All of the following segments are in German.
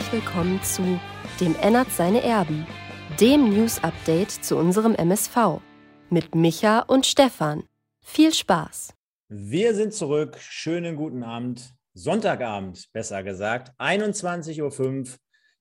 herzlich willkommen zu Dem Ennert seine Erben, dem News-Update zu unserem MSV mit Micha und Stefan. Viel Spaß! Wir sind zurück. Schönen guten Abend. Sonntagabend, besser gesagt. 21.05 Uhr.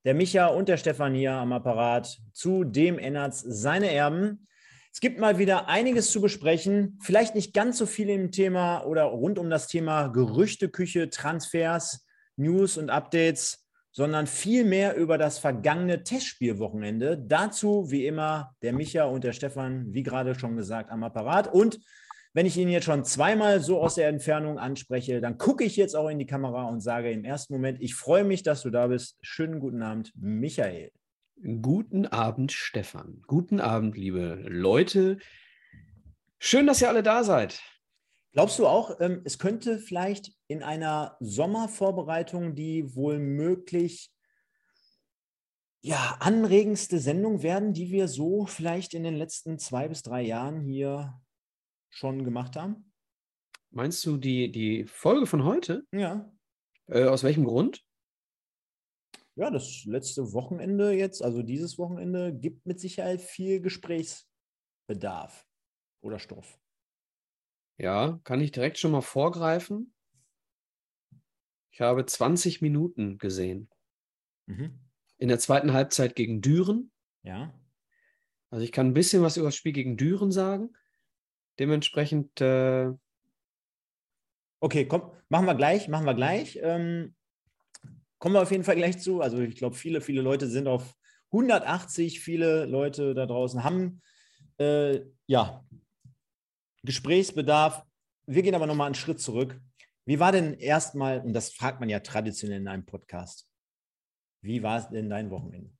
Der Micha und der Stefan hier am Apparat zu dem Ennerts seine Erben. Es gibt mal wieder einiges zu besprechen. Vielleicht nicht ganz so viel im Thema oder rund um das Thema Gerüchteküche, Transfers, News und Updates, sondern viel mehr über das vergangene Testspielwochenende. Dazu wie immer der Micha und der Stefan, wie gerade schon gesagt, am Apparat. Und wenn ich ihn jetzt schon zweimal so aus der Entfernung anspreche, dann gucke ich jetzt auch in die Kamera und sage im ersten Moment, ich freue mich, dass du da bist. Schönen guten Abend, Michael. Guten Abend, Stefan. Guten Abend, liebe Leute. Schön, dass ihr alle da seid. Glaubst du auch, ähm, es könnte vielleicht in einer Sommervorbereitung die wohl möglich ja, anregendste Sendung werden, die wir so vielleicht in den letzten zwei bis drei Jahren hier schon gemacht haben? Meinst du die, die Folge von heute? Ja. Äh, aus welchem Grund? Ja, das letzte Wochenende jetzt, also dieses Wochenende, gibt mit Sicherheit viel Gesprächsbedarf oder Stoff. Ja, kann ich direkt schon mal vorgreifen? Ich habe 20 Minuten gesehen. Mhm. In der zweiten Halbzeit gegen Düren. Ja. Also ich kann ein bisschen was über das Spiel gegen Düren sagen. Dementsprechend. Äh, okay, komm, machen wir gleich, machen wir gleich. Ähm, kommen wir auf jeden Fall gleich zu. Also ich glaube, viele, viele Leute sind auf 180, viele Leute da draußen haben äh, ja Gesprächsbedarf. Wir gehen aber nochmal einen Schritt zurück. Wie war denn erstmal, und das fragt man ja traditionell in einem Podcast, wie war es denn dein Wochenende?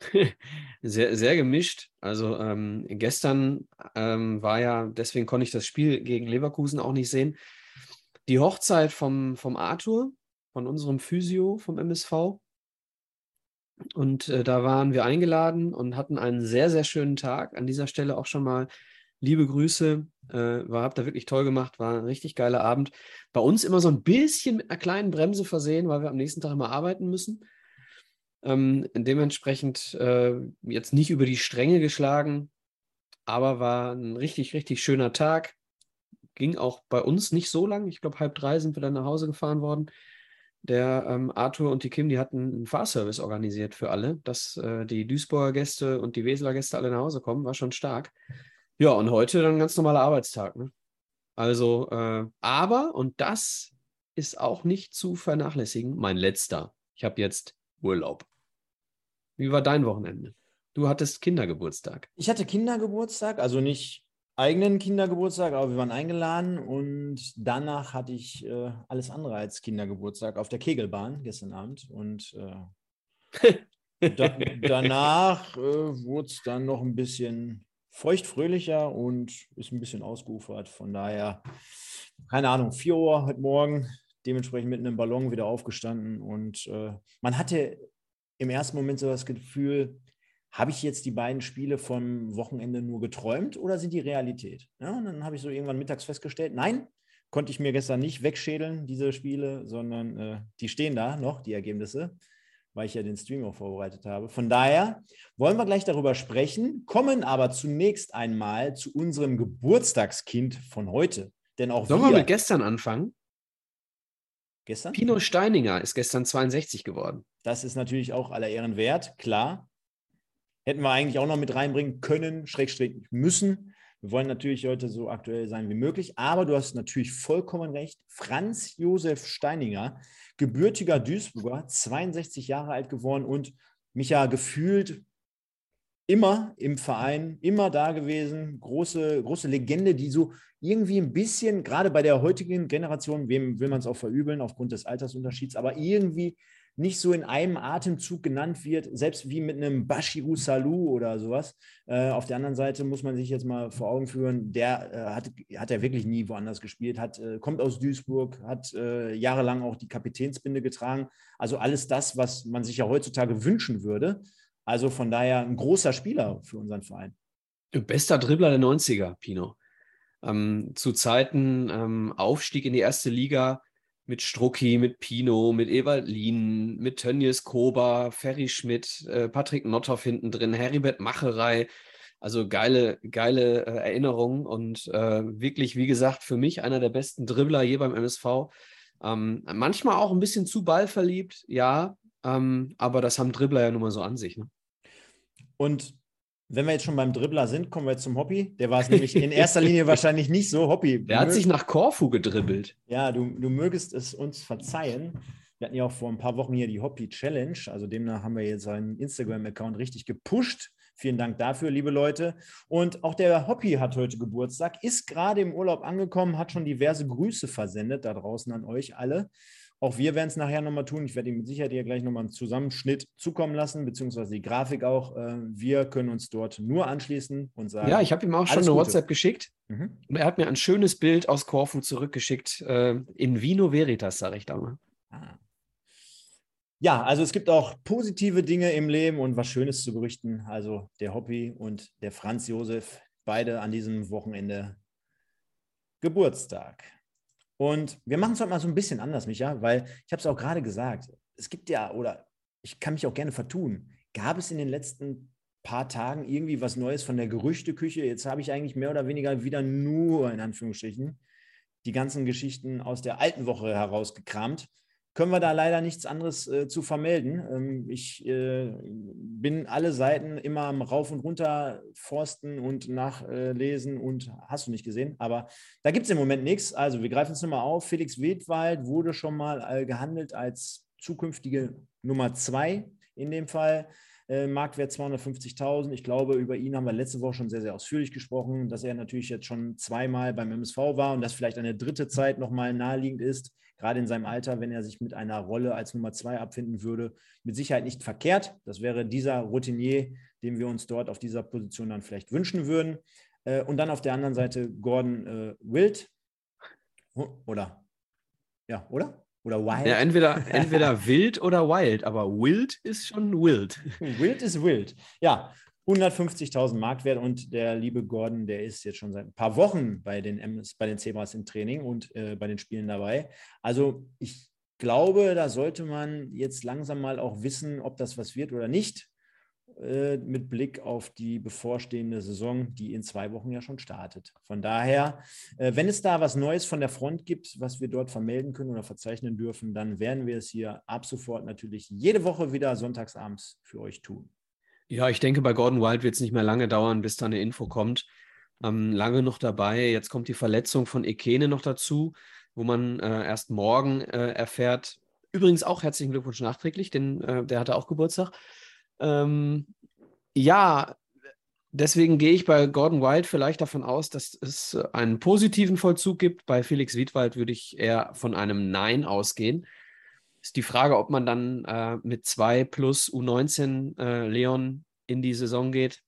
Sehr, sehr gemischt. Also ähm, gestern ähm, war ja, deswegen konnte ich das Spiel gegen Leverkusen auch nicht sehen. Die Hochzeit vom, vom Arthur, von unserem Physio vom MSV. Und äh, da waren wir eingeladen und hatten einen sehr, sehr schönen Tag. An dieser Stelle auch schon mal liebe Grüße. Äh, war, habt ihr wirklich toll gemacht, war ein richtig geiler Abend. Bei uns immer so ein bisschen mit einer kleinen Bremse versehen, weil wir am nächsten Tag immer arbeiten müssen. Ähm, dementsprechend äh, jetzt nicht über die Stränge geschlagen, aber war ein richtig, richtig schöner Tag. Ging auch bei uns nicht so lang. Ich glaube, halb drei sind wir dann nach Hause gefahren worden. Der ähm, Arthur und die Kim, die hatten einen Fahrservice organisiert für alle, dass äh, die Duisburger Gäste und die Weseler Gäste alle nach Hause kommen. War schon stark. Ja, und heute dann ein ganz normaler Arbeitstag. Ne? Also, äh, aber, und das ist auch nicht zu vernachlässigen, mein letzter. Ich habe jetzt Urlaub. Wie war dein Wochenende? Du hattest Kindergeburtstag. Ich hatte Kindergeburtstag, also nicht eigenen Kindergeburtstag, aber wir waren eingeladen und danach hatte ich äh, alles andere als Kindergeburtstag auf der Kegelbahn gestern Abend und äh, da, danach äh, wurde es dann noch ein bisschen feuchtfröhlicher und ist ein bisschen ausgeufert. Von daher, keine Ahnung, 4 Uhr heute Morgen, dementsprechend mit einem Ballon wieder aufgestanden und äh, man hatte im ersten Moment so das Gefühl, habe ich jetzt die beiden Spiele vom Wochenende nur geträumt oder sind die Realität? Ja, und dann habe ich so irgendwann mittags festgestellt, nein, konnte ich mir gestern nicht wegschädeln, diese Spiele, sondern äh, die stehen da noch, die Ergebnisse, weil ich ja den Stream auch vorbereitet habe. Von daher wollen wir gleich darüber sprechen, kommen aber zunächst einmal zu unserem Geburtstagskind von heute. Denn auch Sollen wir, mit gestern anfangen? Gestern? Pino Steininger ist gestern 62 geworden. Das ist natürlich auch aller Ehren wert, klar. Hätten wir eigentlich auch noch mit reinbringen können, Schrägstrich müssen. Wir wollen natürlich heute so aktuell sein wie möglich, aber du hast natürlich vollkommen recht. Franz Josef Steininger, gebürtiger Duisburger, 62 Jahre alt geworden und mich ja gefühlt immer im Verein, immer da gewesen, große, große Legende, die so irgendwie ein bisschen, gerade bei der heutigen Generation, wem will man es auch verübeln aufgrund des Altersunterschieds, aber irgendwie nicht so in einem Atemzug genannt wird, selbst wie mit einem Bashiru Salou oder sowas. Äh, auf der anderen Seite muss man sich jetzt mal vor Augen führen, der äh, hat, hat ja wirklich nie woanders gespielt, hat, äh, kommt aus Duisburg, hat äh, jahrelang auch die Kapitänsbinde getragen. Also alles das, was man sich ja heutzutage wünschen würde. Also von daher ein großer Spieler für unseren Verein. Bester Dribbler der 90er, Pino. Ähm, zu Zeiten ähm, Aufstieg in die erste Liga mit Strucki, mit Pino, mit Ewald Lien, mit Tönnies Koba, Ferry Schmidt, äh, Patrick Notthoff hinten drin, Heribert Macherei. Also geile, geile äh, Erinnerungen und äh, wirklich, wie gesagt, für mich einer der besten Dribbler je beim MSV. Ähm, manchmal auch ein bisschen zu ballverliebt, ja, ähm, aber das haben Dribbler ja nun mal so an sich. Ne? Und wenn wir jetzt schon beim Dribbler sind, kommen wir jetzt zum Hobby. Der war es nämlich in erster Linie wahrscheinlich nicht so. Hobby. Der hat sich nach Korfu gedribbelt. Ja, du, du mögest es uns verzeihen. Wir hatten ja auch vor ein paar Wochen hier die Hobby Challenge. Also demnach haben wir jetzt seinen Instagram-Account richtig gepusht. Vielen Dank dafür, liebe Leute. Und auch der Hoppy hat heute Geburtstag, ist gerade im Urlaub angekommen, hat schon diverse Grüße versendet da draußen an euch alle. Auch wir werden es nachher nochmal tun. Ich werde ihm mit Sicherheit hier gleich nochmal einen Zusammenschnitt zukommen lassen, beziehungsweise die Grafik auch. Äh, wir können uns dort nur anschließen und sagen. Ja, ich habe ihm auch schon eine Gute. WhatsApp geschickt. Mhm. Und er hat mir ein schönes Bild aus Korfu zurückgeschickt. Äh, in Vino Veritas, sage ich da mal. Ah. Ja, also es gibt auch positive Dinge im Leben und was Schönes zu berichten. Also der Hobby und der Franz Josef, beide an diesem Wochenende Geburtstag. Und wir machen es heute mal so ein bisschen anders, Micha, weil ich habe es auch gerade gesagt, es gibt ja, oder ich kann mich auch gerne vertun, gab es in den letzten paar Tagen irgendwie was Neues von der Gerüchteküche? Jetzt habe ich eigentlich mehr oder weniger wieder nur, in Anführungsstrichen, die ganzen Geschichten aus der alten Woche herausgekramt können wir da leider nichts anderes äh, zu vermelden. Ähm, ich äh, bin alle Seiten immer am Rauf und Runter forsten und nachlesen und hast du nicht gesehen. Aber da gibt es im Moment nichts. Also wir greifen es nochmal auf. Felix Wedwald wurde schon mal äh, gehandelt als zukünftige Nummer zwei in dem Fall. Äh, Marktwert 250.000. Ich glaube, über ihn haben wir letzte Woche schon sehr, sehr ausführlich gesprochen, dass er natürlich jetzt schon zweimal beim MSV war und das vielleicht eine dritte Zeit nochmal naheliegend ist gerade in seinem Alter, wenn er sich mit einer Rolle als Nummer zwei abfinden würde, mit Sicherheit nicht verkehrt. Das wäre dieser Routinier, den wir uns dort auf dieser Position dann vielleicht wünschen würden. Äh, und dann auf der anderen Seite Gordon äh, Wild. Oder? Ja, oder? Oder Wild? Ja, entweder, entweder wild oder wild, aber wild ist schon wild. Wild ist wild. Ja, 150.000 Marktwert und der liebe Gordon, der ist jetzt schon seit ein paar Wochen bei den, MS, bei den Zebras im Training und äh, bei den Spielen dabei. Also ich glaube, da sollte man jetzt langsam mal auch wissen, ob das was wird oder nicht, äh, mit Blick auf die bevorstehende Saison, die in zwei Wochen ja schon startet. Von daher, äh, wenn es da was Neues von der Front gibt, was wir dort vermelden können oder verzeichnen dürfen, dann werden wir es hier ab sofort natürlich jede Woche wieder sonntagsabends für euch tun. Ja, ich denke, bei Gordon Wild wird es nicht mehr lange dauern, bis da eine Info kommt. Ähm, lange noch dabei. Jetzt kommt die Verletzung von Ekene noch dazu, wo man äh, erst morgen äh, erfährt. Übrigens auch herzlichen Glückwunsch nachträglich, denn äh, der hatte auch Geburtstag. Ähm, ja, deswegen gehe ich bei Gordon Wild vielleicht davon aus, dass es einen positiven Vollzug gibt. Bei Felix Wiedwald würde ich eher von einem Nein ausgehen. Ist die Frage, ob man dann äh, mit 2 plus U19 äh, Leon in die Saison geht,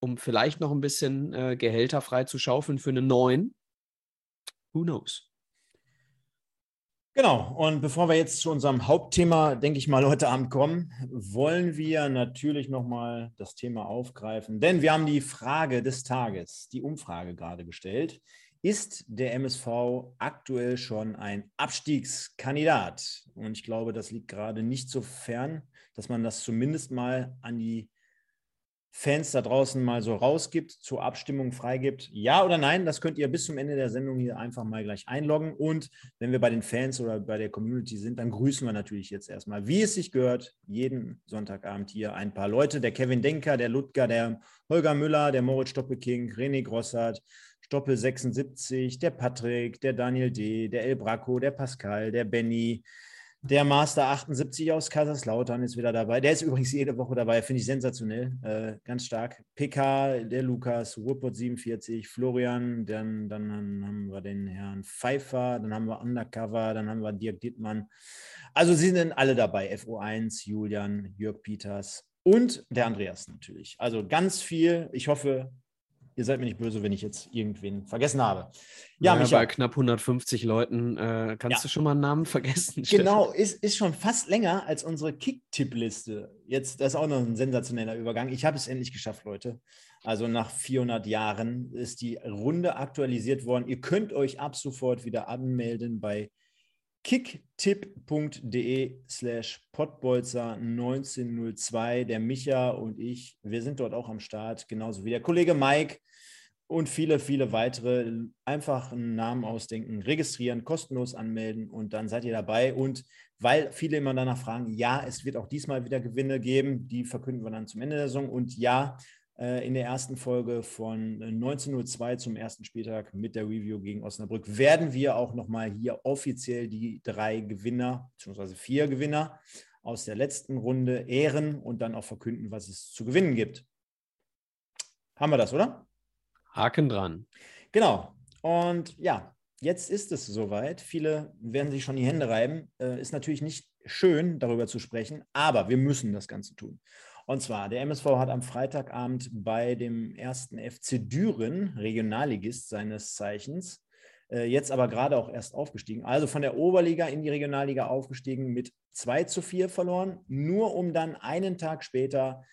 um vielleicht noch ein bisschen äh, Gehälter frei zu schaufeln für eine 9. Who knows? Genau, und bevor wir jetzt zu unserem Hauptthema, denke ich mal, heute Abend kommen, wollen wir natürlich nochmal das Thema aufgreifen, denn wir haben die Frage des Tages, die Umfrage gerade gestellt. Ist der MSV aktuell schon ein Abstiegskandidat? Und ich glaube, das liegt gerade nicht so fern, dass man das zumindest mal an die Fans da draußen mal so rausgibt, zur Abstimmung freigibt. Ja oder nein, das könnt ihr bis zum Ende der Sendung hier einfach mal gleich einloggen. Und wenn wir bei den Fans oder bei der Community sind, dann grüßen wir natürlich jetzt erstmal, wie es sich gehört, jeden Sonntagabend hier ein paar Leute. Der Kevin Denker, der Ludger, der Holger Müller, der Moritz Stoppelking, René Grossart, Stoppel 76, der Patrick, der Daniel D., der El Braco, der Pascal, der Benny, der Master 78 aus Kaiserslautern ist wieder dabei. Der ist übrigens jede Woche dabei, finde ich sensationell, äh, ganz stark. PK, der Lukas, Ruhrpott 47, Florian, dann, dann haben wir den Herrn Pfeiffer, dann haben wir Undercover, dann haben wir Dirk Dittmann. Also sie sind alle dabei, FO1, Julian, Jörg Peters und der Andreas natürlich. Also ganz viel. Ich hoffe, ihr seid mir nicht böse, wenn ich jetzt irgendwen vergessen habe. Ja, naja, bei knapp 150 Leuten äh, kannst ja. du schon mal einen Namen vergessen. Genau, ist, ist schon fast länger als unsere Kick-Tipp-Liste. Jetzt, das ist auch noch ein sensationeller Übergang. Ich habe es endlich geschafft, Leute. Also nach 400 Jahren ist die Runde aktualisiert worden. Ihr könnt euch ab sofort wieder anmelden bei kicktipp.de slash potbolzer 1902. Der Micha und ich, wir sind dort auch am Start, genauso wie der Kollege Mike und viele, viele weitere. Einfach einen Namen ausdenken, registrieren, kostenlos anmelden und dann seid ihr dabei. Und weil viele immer danach fragen, ja, es wird auch diesmal wieder Gewinne geben, die verkünden wir dann zum Ende der Saison. Und ja, in der ersten Folge von 19.02 zum ersten Spieltag mit der Review gegen Osnabrück werden wir auch nochmal hier offiziell die drei Gewinner, beziehungsweise vier Gewinner aus der letzten Runde ehren und dann auch verkünden, was es zu gewinnen gibt. Haben wir das, oder? Haken dran. Genau. Und ja, jetzt ist es soweit. Viele werden sich schon die Hände reiben. Äh, ist natürlich nicht schön, darüber zu sprechen, aber wir müssen das Ganze tun. Und zwar, der MSV hat am Freitagabend bei dem ersten FC Düren, Regionalligist seines Zeichens, äh, jetzt aber gerade auch erst aufgestiegen, also von der Oberliga in die Regionalliga aufgestiegen, mit 2 zu 4 verloren, nur um dann einen Tag später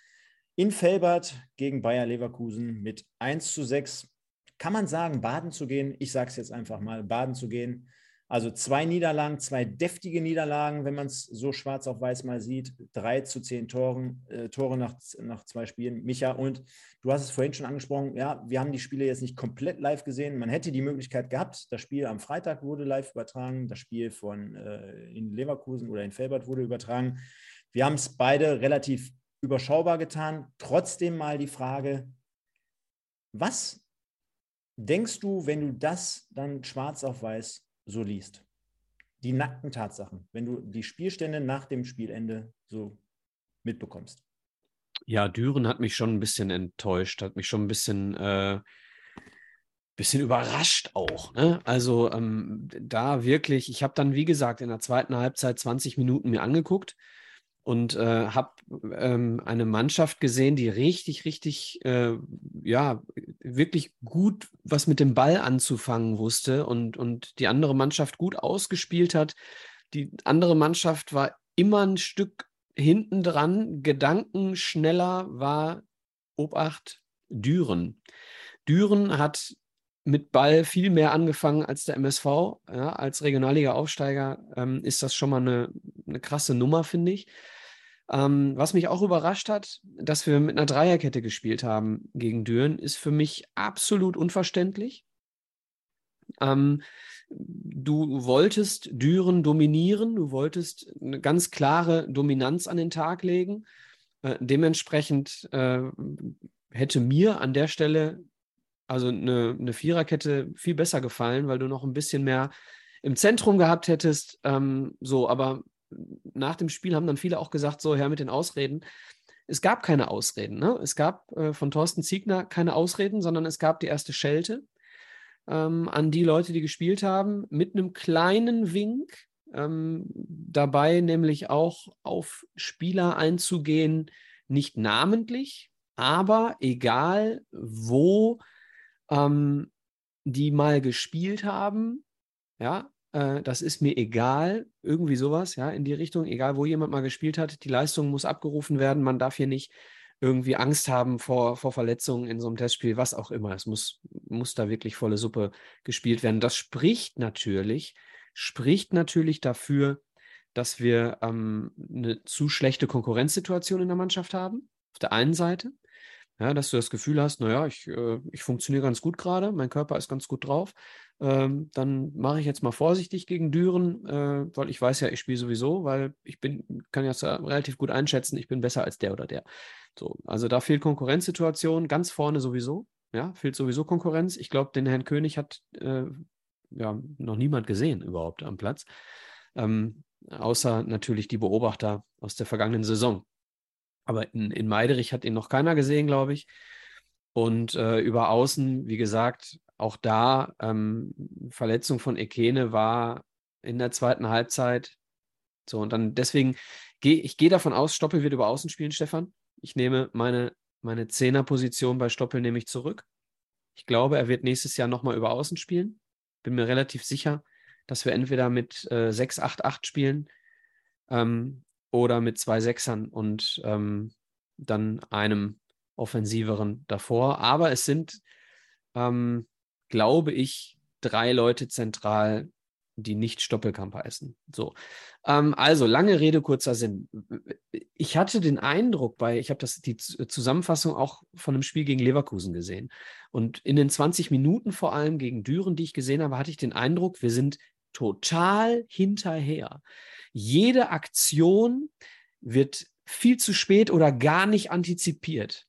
in Felbert gegen Bayer Leverkusen mit 1 zu 6, kann man sagen, baden zu gehen. Ich sage es jetzt einfach mal, baden zu gehen. Also zwei Niederlagen, zwei deftige Niederlagen, wenn man es so schwarz auf weiß mal sieht. Drei zu zehn Toren, äh, Tore nach, nach zwei Spielen. Micha, und du hast es vorhin schon angesprochen, ja, wir haben die Spiele jetzt nicht komplett live gesehen. Man hätte die Möglichkeit gehabt, das Spiel am Freitag wurde live übertragen, das Spiel von äh, in Leverkusen oder in Felbert wurde übertragen. Wir haben es beide relativ überschaubar getan. Trotzdem mal die Frage, was denkst du, wenn du das dann schwarz auf weiß so liest. Die nackten Tatsachen, wenn du die Spielstände nach dem Spielende so mitbekommst. Ja, Düren hat mich schon ein bisschen enttäuscht, hat mich schon ein bisschen, äh, bisschen überrascht auch. Ne? Also ähm, da wirklich, ich habe dann, wie gesagt, in der zweiten Halbzeit 20 Minuten mir angeguckt und äh, habe ähm, eine Mannschaft gesehen, die richtig, richtig, äh, ja, wirklich gut was mit dem Ball anzufangen wusste und, und die andere Mannschaft gut ausgespielt hat. Die andere Mannschaft war immer ein Stück hinten dran, gedankenschneller war Obacht Düren. Düren hat mit Ball viel mehr angefangen als der MSV. Ja, als Regionalliga-Aufsteiger ähm, ist das schon mal eine, eine krasse Nummer, finde ich. Ähm, was mich auch überrascht hat, dass wir mit einer Dreierkette gespielt haben gegen Düren, ist für mich absolut unverständlich. Ähm, du wolltest Düren dominieren, du wolltest eine ganz klare Dominanz an den Tag legen. Äh, dementsprechend äh, hätte mir an der Stelle also eine, eine Viererkette viel besser gefallen, weil du noch ein bisschen mehr im Zentrum gehabt hättest. Ähm, so, aber nach dem Spiel haben dann viele auch gesagt, so, Herr mit den Ausreden. Es gab keine Ausreden. Ne? Es gab äh, von Thorsten Ziegner keine Ausreden, sondern es gab die erste Schelte ähm, an die Leute, die gespielt haben, mit einem kleinen Wink ähm, dabei, nämlich auch auf Spieler einzugehen, nicht namentlich, aber egal wo ähm, die mal gespielt haben, ja, äh, das ist mir egal, irgendwie sowas, ja, in die Richtung, egal wo jemand mal gespielt hat, die Leistung muss abgerufen werden, man darf hier nicht irgendwie Angst haben vor, vor Verletzungen in so einem Testspiel, was auch immer. Es muss, muss da wirklich volle Suppe gespielt werden. Das spricht natürlich, spricht natürlich dafür, dass wir ähm, eine zu schlechte Konkurrenzsituation in der Mannschaft haben, auf der einen Seite. Ja, dass du das Gefühl hast, naja, ich, äh, ich funktioniere ganz gut gerade, mein Körper ist ganz gut drauf. Ähm, dann mache ich jetzt mal vorsichtig gegen Düren, äh, weil ich weiß ja, ich spiele sowieso, weil ich bin, kann ja relativ gut einschätzen, ich bin besser als der oder der. So, also da fehlt Konkurrenzsituation, ganz vorne sowieso. Ja, fehlt sowieso Konkurrenz. Ich glaube, den Herrn König hat äh, ja noch niemand gesehen überhaupt am Platz. Ähm, außer natürlich die Beobachter aus der vergangenen Saison. Aber in, in Meiderich hat ihn noch keiner gesehen, glaube ich. Und äh, über Außen, wie gesagt, auch da ähm, Verletzung von Ekene war in der zweiten Halbzeit. So, und dann deswegen gehe ich gehe davon aus, Stoppel wird über Außen spielen, Stefan. Ich nehme meine, meine Zehnerposition bei Stoppel nämlich zurück. Ich glaube, er wird nächstes Jahr nochmal über Außen spielen. Bin mir relativ sicher, dass wir entweder mit äh, 6-8-8 spielen ähm, oder mit zwei Sechsern und ähm, dann einem offensiveren davor. Aber es sind, ähm, glaube ich, drei Leute zentral, die nicht Stoppelkamp heißen. So. Ähm, also, lange Rede, kurzer Sinn. Ich hatte den Eindruck bei, ich habe die Zusammenfassung auch von einem Spiel gegen Leverkusen gesehen. Und in den 20 Minuten vor allem gegen Düren, die ich gesehen habe, hatte ich den Eindruck, wir sind total hinterher. Jede Aktion wird viel zu spät oder gar nicht antizipiert.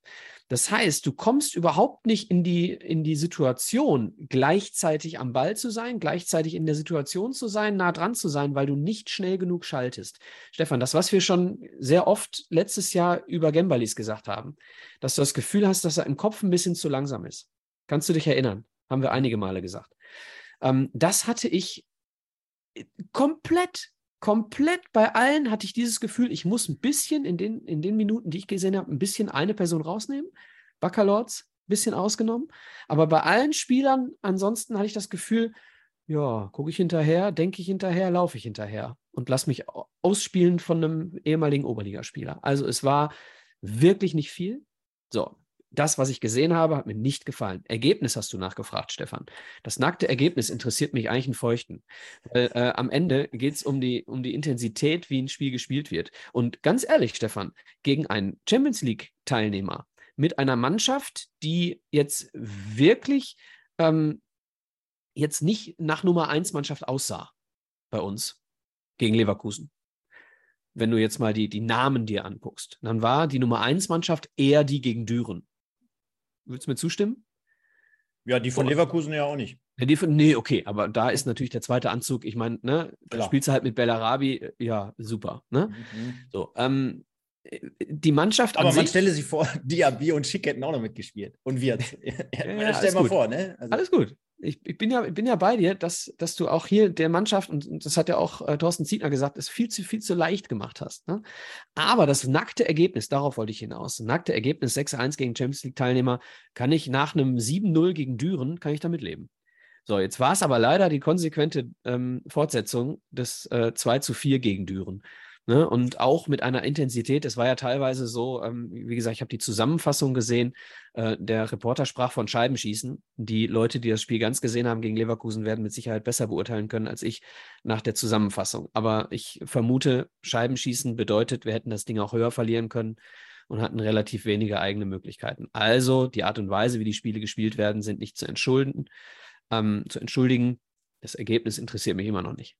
Das heißt, du kommst überhaupt nicht in die, in die Situation, gleichzeitig am Ball zu sein, gleichzeitig in der Situation zu sein, nah dran zu sein, weil du nicht schnell genug schaltest. Stefan, das, was wir schon sehr oft letztes Jahr über Gembalis gesagt haben, dass du das Gefühl hast, dass er im Kopf ein bisschen zu langsam ist. Kannst du dich erinnern? Haben wir einige Male gesagt. Ähm, das hatte ich komplett komplett bei allen hatte ich dieses Gefühl, ich muss ein bisschen in den, in den Minuten, die ich gesehen habe, ein bisschen eine Person rausnehmen. Baccalords, ein bisschen ausgenommen. Aber bei allen Spielern ansonsten hatte ich das Gefühl, ja, gucke ich hinterher, denke ich hinterher, laufe ich hinterher und lasse mich ausspielen von einem ehemaligen Oberligaspieler. Also es war wirklich nicht viel. So, das, was ich gesehen habe, hat mir nicht gefallen. Ergebnis hast du nachgefragt, Stefan. Das nackte Ergebnis interessiert mich eigentlich einen Feuchten. Weil äh, am Ende geht es um die, um die Intensität, wie ein Spiel gespielt wird. Und ganz ehrlich, Stefan, gegen einen Champions League-Teilnehmer mit einer Mannschaft, die jetzt wirklich ähm, jetzt nicht nach Nummer 1 Mannschaft aussah bei uns gegen Leverkusen wenn du jetzt mal die, die Namen dir anguckst, dann war die Nummer 1 Mannschaft eher die gegen Düren. Würdest du mir zustimmen? Ja, die von Leverkusen ja auch nicht. Ja, die von, nee, okay, aber da ist natürlich der zweite Anzug. Ich meine, ne, da spielst du halt mit Bellarabi, äh, ja, super. Ne? Mhm. So, ähm, die Mannschaft Aber man sich, stelle sich vor, Diaby und Schick hätten auch noch mitgespielt. Und wir. ja, ja, stell mal gut. vor, ne? Also, alles gut ich, ich, bin ja, bin ja bei dir, dass, dass du auch hier der Mannschaft, und, das hat ja auch äh, Thorsten Zietner gesagt, es viel zu, viel zu leicht gemacht hast. Ne? Aber das nackte Ergebnis, darauf wollte ich hinaus, nackte Ergebnis 6-1 gegen Champions League-Teilnehmer, kann ich nach einem 7-0 gegen Düren, kann ich damit leben. So, jetzt war es aber leider die konsequente ähm, Fortsetzung des äh, 2 zu 4 gegen Düren. Ne? Und auch mit einer Intensität, es war ja teilweise so, ähm, wie gesagt, ich habe die Zusammenfassung gesehen, äh, der Reporter sprach von Scheibenschießen. Die Leute, die das Spiel ganz gesehen haben gegen Leverkusen, werden mit Sicherheit besser beurteilen können als ich nach der Zusammenfassung. Aber ich vermute, Scheibenschießen bedeutet, wir hätten das Ding auch höher verlieren können und hatten relativ wenige eigene Möglichkeiten. Also die Art und Weise, wie die Spiele gespielt werden, sind nicht zu entschuldigen. Ähm, zu entschuldigen. Das Ergebnis interessiert mich immer noch nicht.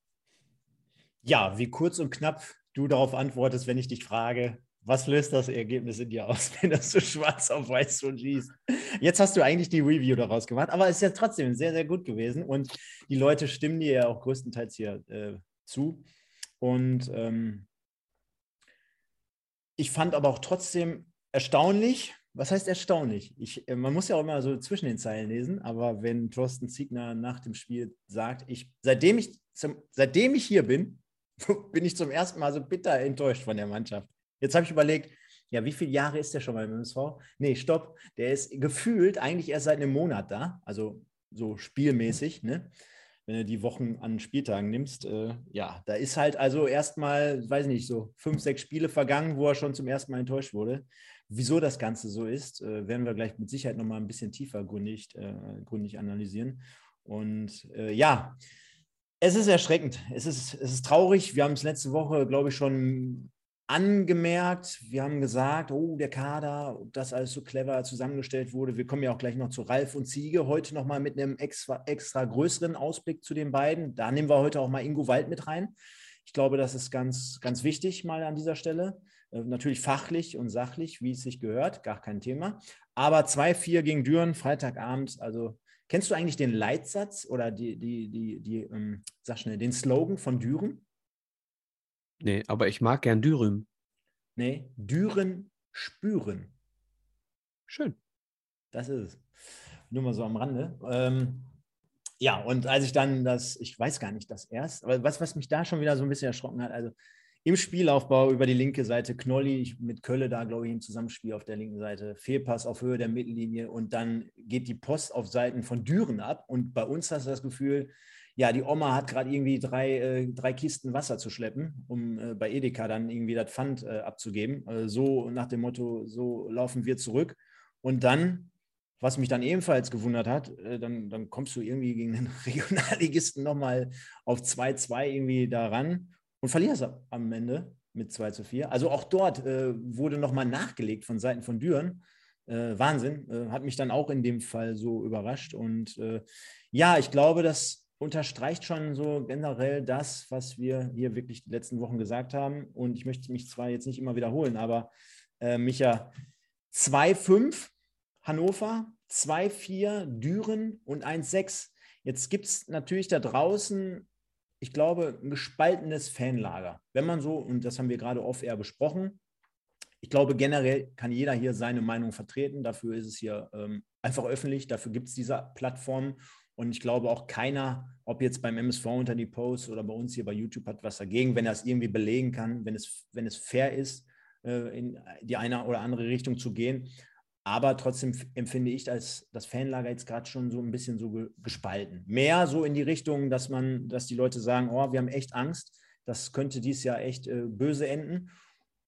Ja, wie kurz und knapp du darauf antwortest, wenn ich dich frage, was löst das Ergebnis in dir aus, wenn das so schwarz auf weiß so liest? Jetzt hast du eigentlich die Review daraus gemacht, aber es ist ja trotzdem sehr, sehr gut gewesen und die Leute stimmen dir ja auch größtenteils hier äh, zu. Und ähm, ich fand aber auch trotzdem erstaunlich, was heißt erstaunlich? Ich, äh, man muss ja auch immer so zwischen den Zeilen lesen, aber wenn Thorsten Ziegner nach dem Spiel sagt, ich, seitdem, ich seitdem ich hier bin, bin ich zum ersten Mal so bitter enttäuscht von der Mannschaft. Jetzt habe ich überlegt, ja, wie viele Jahre ist der schon beim MSV? Nee, stopp, der ist gefühlt eigentlich erst seit einem Monat da, also so spielmäßig, ne? Wenn du die Wochen an Spieltagen nimmst, äh, ja, da ist halt also erstmal, weiß nicht, so fünf, sechs Spiele vergangen, wo er schon zum ersten Mal enttäuscht wurde. Wieso das Ganze so ist, äh, werden wir gleich mit Sicherheit nochmal ein bisschen tiefer gründig, äh, gründig analysieren. Und äh, ja, es ist erschreckend. Es ist, es ist traurig. Wir haben es letzte Woche, glaube ich, schon angemerkt. Wir haben gesagt, oh, der Kader, das alles so clever zusammengestellt wurde. Wir kommen ja auch gleich noch zu Ralf und Ziege. Heute nochmal mit einem extra, extra größeren Ausblick zu den beiden. Da nehmen wir heute auch mal Ingo Wald mit rein. Ich glaube, das ist ganz, ganz wichtig mal an dieser Stelle. Äh, natürlich fachlich und sachlich, wie es sich gehört, gar kein Thema. Aber 2-4 gegen Düren, Freitagabend, also Kennst du eigentlich den Leitsatz oder die, die, die, die ähm, sag schnell, den Slogan von Düren? Nee, aber ich mag gern Dürüm. Nee, Düren spüren. Schön. Das ist es. Nur mal so am Rande. Ähm, ja, und als ich dann das, ich weiß gar nicht, das erst, aber was, was mich da schon wieder so ein bisschen erschrocken hat, also im Spielaufbau über die linke Seite Knolli mit Kölle da, glaube ich, im Zusammenspiel auf der linken Seite. Fehlpass auf Höhe der Mittellinie und dann geht die Post auf Seiten von Düren ab. Und bei uns hast du das Gefühl, ja, die Oma hat gerade irgendwie drei, äh, drei Kisten Wasser zu schleppen, um äh, bei Edeka dann irgendwie das Pfand äh, abzugeben. Also so nach dem Motto, so laufen wir zurück. Und dann was mich dann ebenfalls gewundert hat, äh, dann, dann kommst du irgendwie gegen den Regionalligisten nochmal auf 2-2 irgendwie daran und verlierst am Ende mit 2 zu 4. Also auch dort äh, wurde nochmal nachgelegt von Seiten von Düren. Äh, Wahnsinn. Äh, hat mich dann auch in dem Fall so überrascht. Und äh, ja, ich glaube, das unterstreicht schon so generell das, was wir hier wirklich die letzten Wochen gesagt haben. Und ich möchte mich zwar jetzt nicht immer wiederholen, aber äh, Micha, 2-5 Hannover, 2-4 Düren und 1-6. Jetzt gibt es natürlich da draußen, ich glaube, ein gespaltenes Fanlager. Wenn man so, und das haben wir gerade off-air besprochen, ich glaube, generell kann jeder hier seine Meinung vertreten. Dafür ist es hier ähm, einfach öffentlich, dafür gibt es diese Plattform. Und ich glaube auch keiner, ob jetzt beim MSV unter die Posts oder bei uns hier bei YouTube, hat was dagegen, wenn er es irgendwie belegen kann, wenn es, wenn es fair ist, äh, in die eine oder andere Richtung zu gehen. Aber trotzdem empfinde ich als das Fanlager jetzt gerade schon so ein bisschen so gespalten. Mehr so in die Richtung, dass man, dass die Leute sagen, oh, wir haben echt Angst, das könnte dieses Jahr echt äh, böse enden.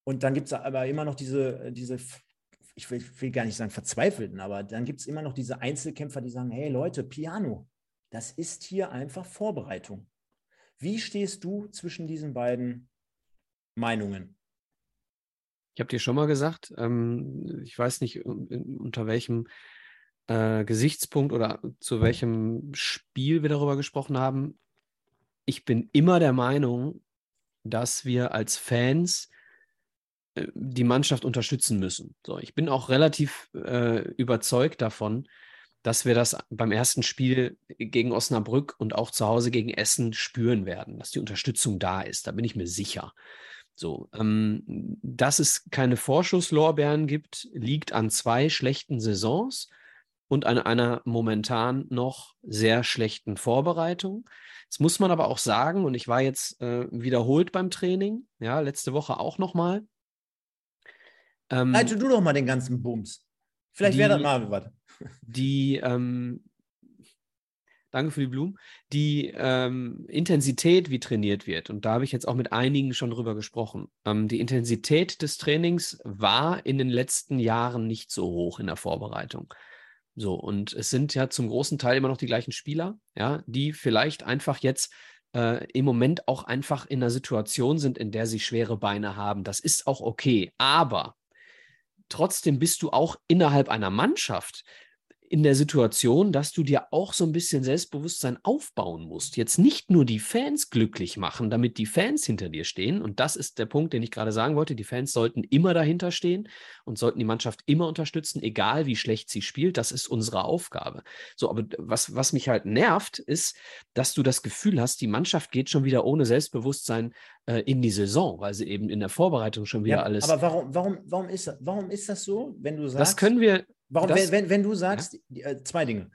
Und dann gibt es aber immer noch diese, diese ich will, will, gar nicht sagen verzweifelten, aber dann gibt es immer noch diese Einzelkämpfer, die sagen, hey Leute, Piano, das ist hier einfach Vorbereitung. Wie stehst du zwischen diesen beiden Meinungen? Ich habe dir schon mal gesagt, ähm, ich weiß nicht, unter welchem äh, Gesichtspunkt oder zu welchem Spiel wir darüber gesprochen haben. Ich bin immer der Meinung, dass wir als Fans äh, die Mannschaft unterstützen müssen. So, ich bin auch relativ äh, überzeugt davon, dass wir das beim ersten Spiel gegen Osnabrück und auch zu Hause gegen Essen spüren werden, dass die Unterstützung da ist. Da bin ich mir sicher. So, ähm, dass es keine Vorschusslorbeeren gibt, liegt an zwei schlechten Saisons und an einer momentan noch sehr schlechten Vorbereitung. Jetzt muss man aber auch sagen, und ich war jetzt äh, wiederholt beim Training, ja, letzte Woche auch nochmal, ähm, Leite du doch mal den ganzen Bums. Vielleicht wäre das mal was. Die, ähm, danke für die Blumen, die ähm, Intensität, wie trainiert wird, und da habe ich jetzt auch mit einigen schon drüber gesprochen. Ähm, die Intensität des Trainings war in den letzten Jahren nicht so hoch in der Vorbereitung. So, und es sind ja zum großen Teil immer noch die gleichen Spieler, ja, die vielleicht einfach jetzt äh, im Moment auch einfach in einer Situation sind, in der sie schwere Beine haben. Das ist auch okay. Aber trotzdem bist du auch innerhalb einer Mannschaft in der Situation, dass du dir auch so ein bisschen Selbstbewusstsein aufbauen musst. Jetzt nicht nur die Fans glücklich machen, damit die Fans hinter dir stehen. Und das ist der Punkt, den ich gerade sagen wollte. Die Fans sollten immer dahinter stehen und sollten die Mannschaft immer unterstützen, egal wie schlecht sie spielt. Das ist unsere Aufgabe. So, aber was, was mich halt nervt, ist, dass du das Gefühl hast, die Mannschaft geht schon wieder ohne Selbstbewusstsein äh, in die Saison, weil sie eben in der Vorbereitung schon wieder ja, alles. Aber warum, warum, warum, ist, warum ist das so, wenn du sagst. Das können wir, Warum, das, wenn, wenn, du sagst, ja. äh, zwei Dinge.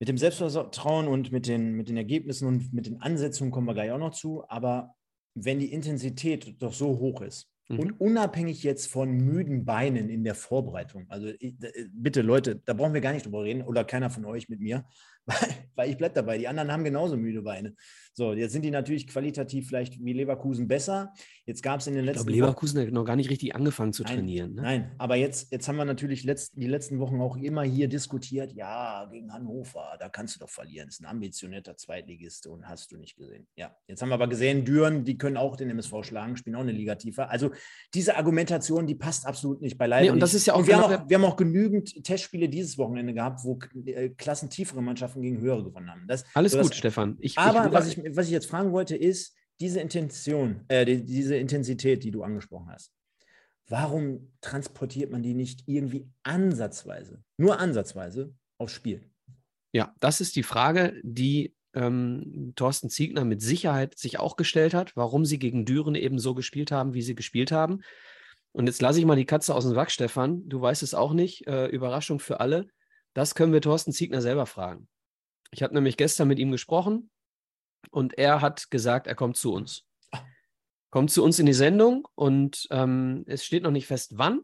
Mit dem Selbstvertrauen und mit den, mit den Ergebnissen und mit den Ansetzungen kommen wir gleich auch noch zu, aber wenn die Intensität doch so hoch ist mhm. und unabhängig jetzt von müden Beinen in der Vorbereitung, also ich, äh, bitte Leute, da brauchen wir gar nicht drüber reden oder keiner von euch mit mir, weil, ich bleibe dabei, die anderen haben genauso müde Beine. So, jetzt sind die natürlich qualitativ vielleicht wie Leverkusen besser. Jetzt gab es in den letzten ich glaube, Leverkusen Wochen, hat noch gar nicht richtig angefangen zu nein, trainieren. Ne? Nein, aber jetzt, jetzt haben wir natürlich letzt, die letzten Wochen auch immer hier diskutiert, ja, gegen Hannover, da kannst du doch verlieren. Das ist ein ambitionierter Zweitligist und hast du nicht gesehen. Ja, jetzt haben wir aber gesehen, Düren, die können auch den MSV schlagen, spielen auch eine Liga tiefer. Also diese Argumentation, die passt absolut nicht bei Leider. Nee, und das ist ja auch, wir, haben auch wir haben auch genügend Testspiele dieses Wochenende gehabt, wo äh, klassentiefere Mannschaften gegen höhere gewonnen haben. Das, Alles so gut, das, Stefan. Ich, aber ich was, ich, was ich jetzt fragen wollte, ist diese Intention, äh, die, diese Intensität, die du angesprochen hast. Warum transportiert man die nicht irgendwie ansatzweise, nur ansatzweise aufs Spiel? Ja, das ist die Frage, die ähm, Thorsten Ziegner mit Sicherheit sich auch gestellt hat, warum sie gegen Düren eben so gespielt haben, wie sie gespielt haben. Und jetzt lasse ich mal die Katze aus dem Sack, Stefan. Du weißt es auch nicht. Äh, Überraschung für alle. Das können wir Thorsten Ziegner selber fragen. Ich habe nämlich gestern mit ihm gesprochen und er hat gesagt, er kommt zu uns. Kommt zu uns in die Sendung und ähm, es steht noch nicht fest, wann.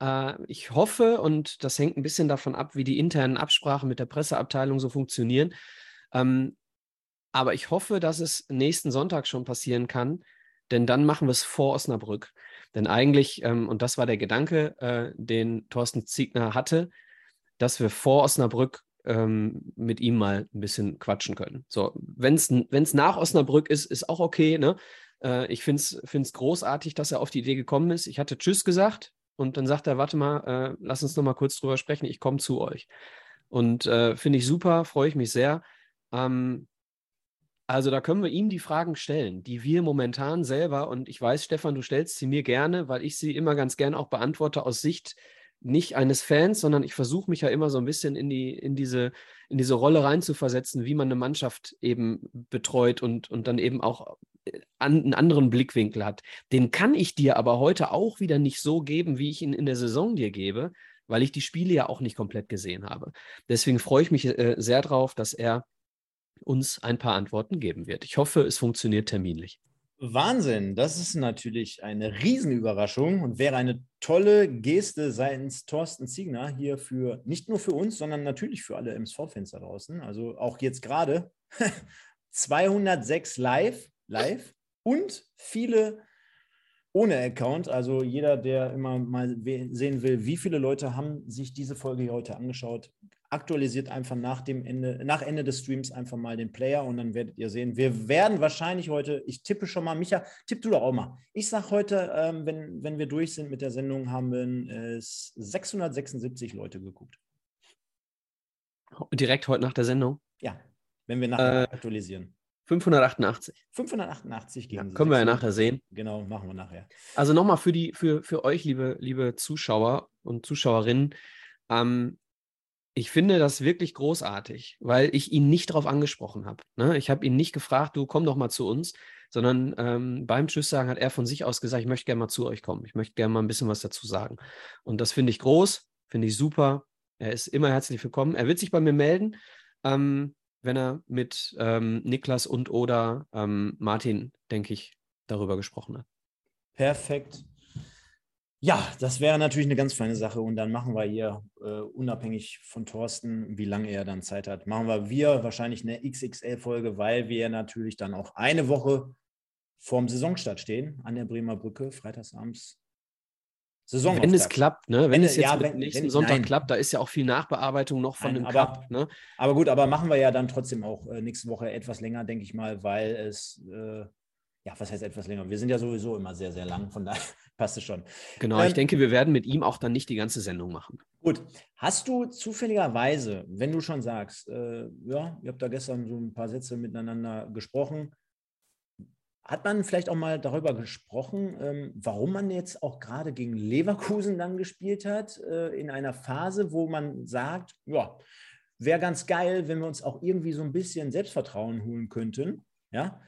Äh, ich hoffe, und das hängt ein bisschen davon ab, wie die internen Absprachen mit der Presseabteilung so funktionieren. Ähm, aber ich hoffe, dass es nächsten Sonntag schon passieren kann, denn dann machen wir es vor Osnabrück. Denn eigentlich, ähm, und das war der Gedanke, äh, den Thorsten Ziegner hatte, dass wir vor Osnabrück ähm, mit ihm mal ein bisschen quatschen können. So, wenn es nach Osnabrück ist, ist auch okay. Ne? Äh, ich finde es großartig, dass er auf die Idee gekommen ist. Ich hatte Tschüss gesagt und dann sagt er, warte mal, äh, lass uns noch mal kurz drüber sprechen, ich komme zu euch. Und äh, finde ich super, freue ich mich sehr. Ähm, also da können wir ihm die Fragen stellen, die wir momentan selber, und ich weiß, Stefan, du stellst sie mir gerne, weil ich sie immer ganz gerne auch beantworte aus Sicht nicht eines Fans, sondern ich versuche mich ja immer so ein bisschen in, die, in, diese, in diese Rolle reinzuversetzen, wie man eine Mannschaft eben betreut und, und dann eben auch äh, an, einen anderen Blickwinkel hat. Den kann ich dir aber heute auch wieder nicht so geben, wie ich ihn in der Saison dir gebe, weil ich die Spiele ja auch nicht komplett gesehen habe. Deswegen freue ich mich äh, sehr drauf, dass er uns ein paar Antworten geben wird. Ich hoffe, es funktioniert terminlich. Wahnsinn, das ist natürlich eine Riesenüberraschung und wäre eine tolle Geste seitens Thorsten Ziegner hier für nicht nur für uns, sondern natürlich für alle MSV-Fans da draußen. Also auch jetzt gerade 206 live, live und viele ohne Account. Also jeder, der immer mal sehen will, wie viele Leute haben sich diese Folge hier heute angeschaut, aktualisiert einfach nach dem Ende, nach Ende des Streams einfach mal den Player und dann werdet ihr sehen. Wir werden wahrscheinlich heute, ich tippe schon mal, Micha, tipp du doch auch mal. Ich sage heute, ähm, wenn, wenn wir durch sind mit der Sendung, haben wir äh, 676 Leute geguckt. Direkt heute nach der Sendung? Ja, wenn wir nachher äh, aktualisieren. 588. 588 gegen ja, Können wir ja nachher sehen. Genau, machen wir nachher. Also nochmal für, für, für euch, liebe, liebe Zuschauer und Zuschauerinnen, ähm, ich finde das wirklich großartig, weil ich ihn nicht darauf angesprochen habe. Ne? Ich habe ihn nicht gefragt, du komm doch mal zu uns, sondern ähm, beim Tschüss sagen hat er von sich aus gesagt, ich möchte gerne mal zu euch kommen. Ich möchte gerne mal ein bisschen was dazu sagen. Und das finde ich groß, finde ich super. Er ist immer herzlich willkommen. Er wird sich bei mir melden, ähm, wenn er mit ähm, Niklas und oder ähm, Martin, denke ich, darüber gesprochen hat. Perfekt. Ja, das wäre natürlich eine ganz feine Sache. Und dann machen wir hier, äh, unabhängig von Thorsten, wie lange er dann Zeit hat, machen wir wir wahrscheinlich eine XXL-Folge, weil wir natürlich dann auch eine Woche vorm Saisonstart stehen an der Bremer Brücke, freitagsabends. Saison wenn es klappt, ne? wenn, wenn es jetzt ja, wenn, nächsten wenn, Sonntag nein. klappt, da ist ja auch viel Nachbearbeitung noch von nein, dem aber, Cup. Ne? Aber gut, aber machen wir ja dann trotzdem auch äh, nächste Woche etwas länger, denke ich mal, weil es äh, ja, was heißt etwas länger? Wir sind ja sowieso immer sehr, sehr lang, von daher passt es schon. Genau, ähm, ich denke, wir werden mit ihm auch dann nicht die ganze Sendung machen. Gut. Hast du zufälligerweise, wenn du schon sagst, äh, ja, ihr habt da gestern so ein paar Sätze miteinander gesprochen, hat man vielleicht auch mal darüber gesprochen, ähm, warum man jetzt auch gerade gegen Leverkusen dann gespielt hat, äh, in einer Phase, wo man sagt, ja, wäre ganz geil, wenn wir uns auch irgendwie so ein bisschen Selbstvertrauen holen könnten. Ja,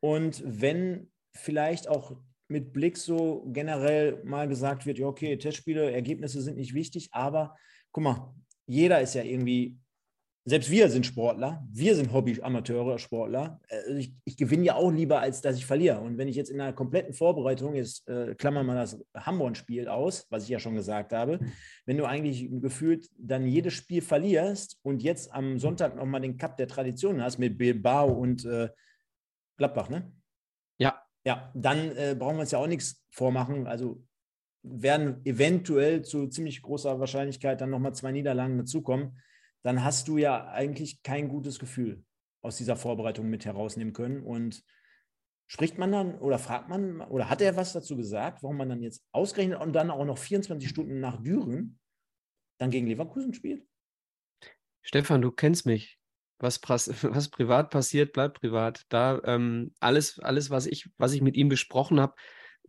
und wenn vielleicht auch mit Blick so generell mal gesagt wird, ja, okay, Testspiele, Ergebnisse sind nicht wichtig, aber guck mal, jeder ist ja irgendwie, selbst wir sind Sportler, wir sind Hobby-Amateure, Sportler. Äh, ich, ich gewinne ja auch lieber, als dass ich verliere. Und wenn ich jetzt in einer kompletten Vorbereitung, jetzt äh, klammern wir das Hamburg-Spiel aus, was ich ja schon gesagt habe, wenn du eigentlich gefühlt dann jedes Spiel verlierst und jetzt am Sonntag nochmal den Cup der Tradition hast mit Bilbao und äh, Gladbach, ne? Ja. Dann äh, brauchen wir uns ja auch nichts vormachen. Also werden eventuell zu ziemlich großer Wahrscheinlichkeit dann nochmal zwei Niederlagen dazukommen. Dann hast du ja eigentlich kein gutes Gefühl aus dieser Vorbereitung mit herausnehmen können. Und spricht man dann oder fragt man oder hat er was dazu gesagt, warum man dann jetzt ausgerechnet und dann auch noch 24 Stunden nach Düren dann gegen Leverkusen spielt? Stefan, du kennst mich was, was privat passiert, bleibt privat. Da ähm, alles, alles, was ich, was ich mit ihm besprochen habe,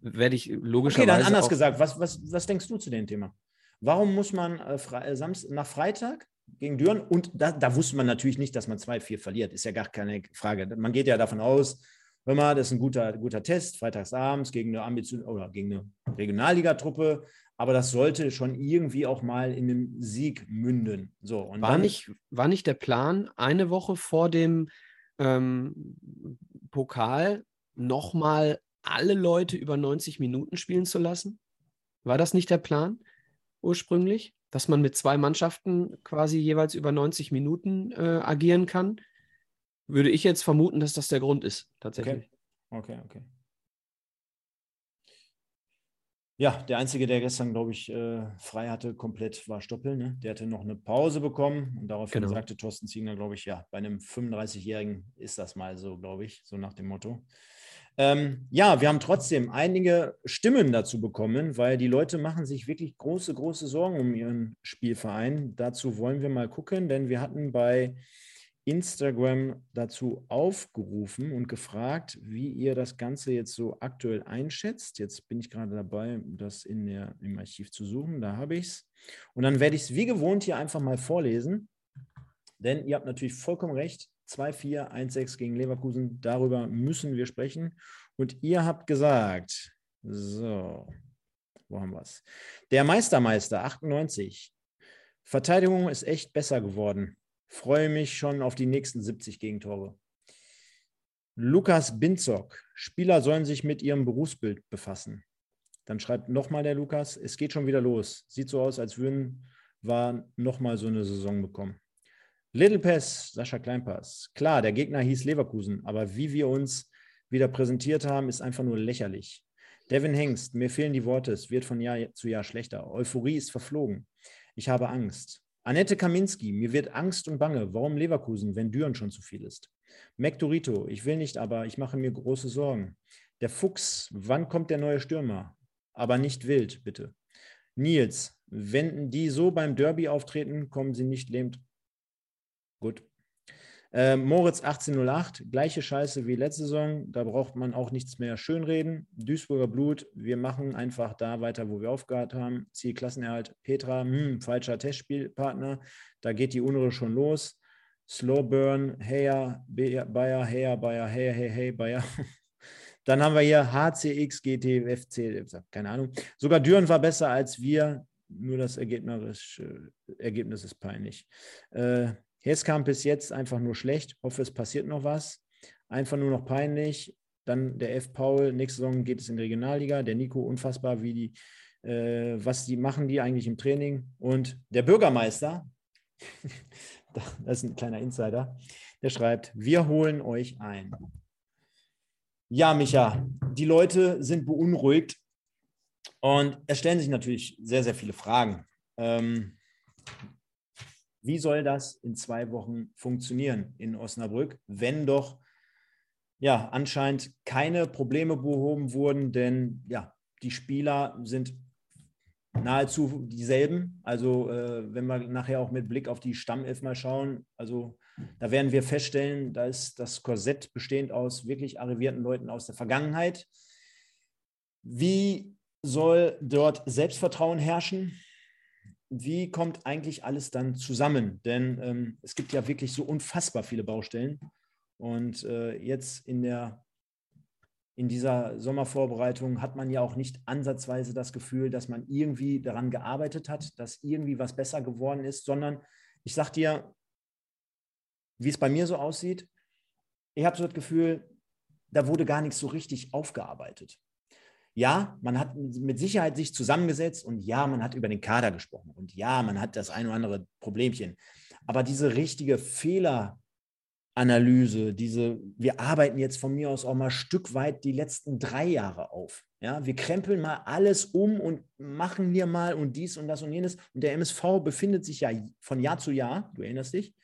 werde ich logischerweise. Okay, dann anders gesagt, was, was, was denkst du zu dem Thema? Warum muss man äh, Fre äh, Samst nach Freitag gegen Düren und da, da, wusste man natürlich nicht, dass man 2-4 verliert, ist ja gar keine Frage. Man geht ja davon aus, hör mal, das ist ein guter, guter Test, freitagsabends gegen eine Ambition oder gegen eine Regionalligatruppe aber das sollte schon irgendwie auch mal in einem Sieg münden. So, und war, dann, nicht, war nicht der Plan, eine Woche vor dem ähm, Pokal nochmal alle Leute über 90 Minuten spielen zu lassen? War das nicht der Plan ursprünglich, dass man mit zwei Mannschaften quasi jeweils über 90 Minuten äh, agieren kann? Würde ich jetzt vermuten, dass das der Grund ist, tatsächlich. Okay, okay, okay. Ja, der Einzige, der gestern, glaube ich, äh, frei hatte, komplett war Stoppel. Ne? Der hatte noch eine Pause bekommen und daraufhin genau. sagte Thorsten Ziegner, glaube ich, ja, bei einem 35-Jährigen ist das mal so, glaube ich, so nach dem Motto. Ähm, ja, wir haben trotzdem einige Stimmen dazu bekommen, weil die Leute machen sich wirklich große, große Sorgen um ihren Spielverein. Dazu wollen wir mal gucken, denn wir hatten bei Instagram dazu aufgerufen und gefragt, wie ihr das Ganze jetzt so aktuell einschätzt. Jetzt bin ich gerade dabei, das in der, im Archiv zu suchen. Da habe ich es. Und dann werde ich es wie gewohnt hier einfach mal vorlesen. Denn ihr habt natürlich vollkommen recht. 2-4, 1-6 gegen Leverkusen. Darüber müssen wir sprechen. Und ihr habt gesagt, so, wo haben wir es? Der Meistermeister 98. Verteidigung ist echt besser geworden. Freue mich schon auf die nächsten 70 Gegentore. Lukas Binzock. Spieler sollen sich mit ihrem Berufsbild befassen. Dann schreibt nochmal der Lukas, es geht schon wieder los. Sieht so aus, als würden wir nochmal so eine Saison bekommen. Little Pass, Sascha Kleinpass. Klar, der Gegner hieß Leverkusen, aber wie wir uns wieder präsentiert haben, ist einfach nur lächerlich. Devin Hengst, mir fehlen die Worte, es wird von Jahr zu Jahr schlechter. Euphorie ist verflogen. Ich habe Angst. Annette Kaminski, mir wird Angst und Bange. Warum Leverkusen, wenn Düren schon zu viel ist? Mac Dorito, ich will nicht, aber ich mache mir große Sorgen. Der Fuchs, wann kommt der neue Stürmer? Aber nicht wild, bitte. Nils, wenn die so beim Derby auftreten, kommen sie nicht lähmt. Gut, äh, Moritz 1808, gleiche Scheiße wie letzte Saison. Da braucht man auch nichts mehr schönreden. Duisburger Blut, wir machen einfach da weiter, wo wir aufgehört haben. Ziel Klassenerhalt. Petra, hm, falscher Testspielpartner. Da geht die Unruhe schon los. Slowburn, Heya, Bayer, Heya, Bayer, Hey, Hey, Hey, Bayer. Dann haben wir hier HCX, GT, FC, keine Ahnung. Sogar Düren war besser als wir. Nur das Ergebnis, äh, Ergebnis ist peinlich. Äh, Heskamp bis jetzt einfach nur schlecht. Hoffe, es passiert noch was. Einfach nur noch peinlich. Dann der F. Paul. Nächste Saison geht es in die Regionalliga. Der Nico, unfassbar, wie die, äh, was die machen, die eigentlich im Training. Und der Bürgermeister, das ist ein kleiner Insider, der schreibt: Wir holen euch ein. Ja, Micha, die Leute sind beunruhigt und es stellen sich natürlich sehr, sehr viele Fragen. Ähm, wie soll das in zwei Wochen funktionieren in Osnabrück, wenn doch ja anscheinend keine Probleme behoben wurden, denn ja, die Spieler sind nahezu dieselben. Also äh, wenn wir nachher auch mit Blick auf die Stammelf mal schauen, also da werden wir feststellen, da ist das Korsett bestehend aus wirklich arrivierten Leuten aus der Vergangenheit. Wie soll dort Selbstvertrauen herrschen? Wie kommt eigentlich alles dann zusammen? Denn ähm, es gibt ja wirklich so unfassbar viele Baustellen. Und äh, jetzt in, der, in dieser Sommervorbereitung hat man ja auch nicht ansatzweise das Gefühl, dass man irgendwie daran gearbeitet hat, dass irgendwie was besser geworden ist, sondern ich sage dir, wie es bei mir so aussieht, ich habe so das Gefühl, da wurde gar nichts so richtig aufgearbeitet ja, man hat mit Sicherheit sich zusammengesetzt und ja, man hat über den Kader gesprochen und ja, man hat das ein oder andere Problemchen. Aber diese richtige Fehleranalyse, diese, wir arbeiten jetzt von mir aus auch mal Stück weit die letzten drei Jahre auf. Ja, wir krempeln mal alles um und machen hier mal und dies und das und jenes. Und der MSV befindet sich ja von Jahr zu Jahr, du erinnerst dich,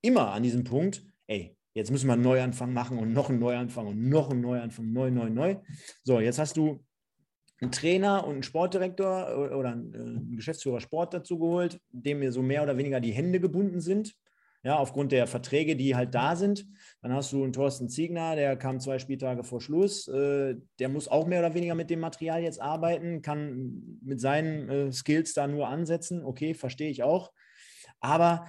immer an diesem Punkt, ey, jetzt müssen wir einen Neuanfang machen und noch einen Neuanfang und noch einen Neuanfang, neu, neu, neu. So, jetzt hast du einen Trainer und einen Sportdirektor oder einen Geschäftsführer Sport dazu geholt, dem mir so mehr oder weniger die Hände gebunden sind. Ja, aufgrund der Verträge, die halt da sind. Dann hast du einen Thorsten Ziegner, der kam zwei Spieltage vor Schluss. Äh, der muss auch mehr oder weniger mit dem Material jetzt arbeiten, kann mit seinen äh, Skills da nur ansetzen. Okay, verstehe ich auch. Aber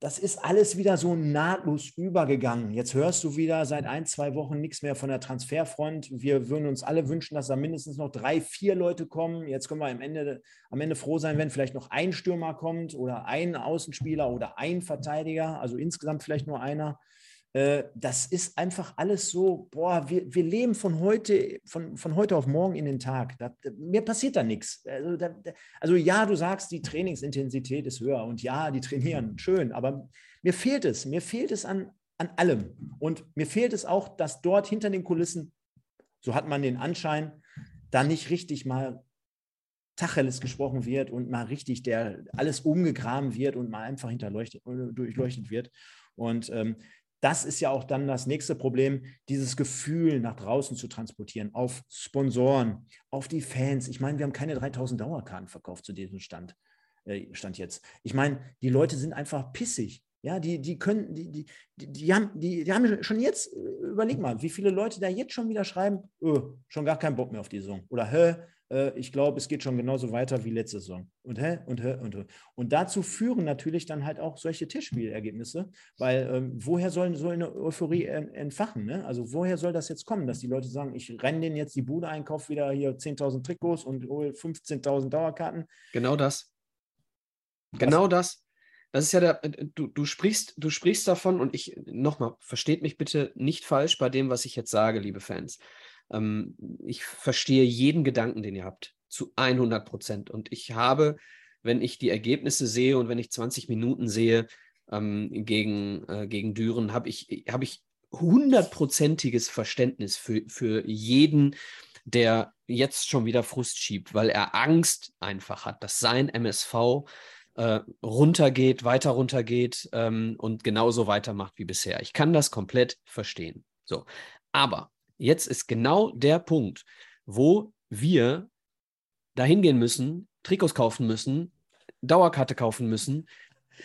das ist alles wieder so nahtlos übergegangen. Jetzt hörst du wieder seit ein, zwei Wochen nichts mehr von der Transferfront. Wir würden uns alle wünschen, dass da mindestens noch drei, vier Leute kommen. Jetzt können wir am Ende, am Ende froh sein, wenn vielleicht noch ein Stürmer kommt oder ein Außenspieler oder ein Verteidiger, also insgesamt vielleicht nur einer. Äh, das ist einfach alles so, boah, wir, wir leben von heute, von, von heute auf morgen in den Tag. Da, mir passiert da nichts. Also, da, also ja, du sagst, die Trainingsintensität ist höher und ja, die trainieren, schön, aber mir fehlt es, mir fehlt es an, an allem. Und mir fehlt es auch, dass dort hinter den Kulissen, so hat man den Anschein, da nicht richtig mal Tacheles gesprochen wird und mal richtig der alles umgegraben wird und mal einfach hinterleuchtet, durchleuchtet wird. Und ähm, das ist ja auch dann das nächste Problem, dieses Gefühl nach draußen zu transportieren, auf Sponsoren, auf die Fans. Ich meine, wir haben keine 3000 Dauerkarten verkauft zu diesem Stand, äh, Stand jetzt. Ich meine, die Leute sind einfach pissig. Ja, die, die können, die, die, die, haben, die, die haben schon jetzt, äh, überleg mal, wie viele Leute da jetzt schon wieder schreiben, öh, schon gar keinen Bock mehr auf die Saison. Oder hä, ich glaube, es geht schon genauso weiter wie letzte Saison. Und hä, und hä, und hä. Und dazu führen natürlich dann halt auch solche Testspielergebnisse, weil ähm, woher soll so eine Euphorie entfachen? Ne? Also woher soll das jetzt kommen, dass die Leute sagen, ich renne denen jetzt die Bude ein, kaufe wieder hier 10.000 Trikots und hole 15.000 Dauerkarten? Genau das. Genau das. Das ist ja der, äh, du, du sprichst, du sprichst davon und ich, nochmal, versteht mich bitte nicht falsch bei dem, was ich jetzt sage, liebe Fans. Ähm, ich verstehe jeden Gedanken, den ihr habt, zu 100 Prozent. Und ich habe, wenn ich die Ergebnisse sehe und wenn ich 20 Minuten sehe ähm, gegen, äh, gegen Düren, habe ich, hab ich hundertprozentiges Verständnis für, für jeden, der jetzt schon wieder Frust schiebt, weil er Angst einfach hat, dass sein MSV äh, runtergeht, weiter runtergeht ähm, und genauso weitermacht wie bisher. Ich kann das komplett verstehen. So, aber jetzt ist genau der Punkt, wo wir dahin gehen müssen, Trikots kaufen müssen, Dauerkarte kaufen müssen,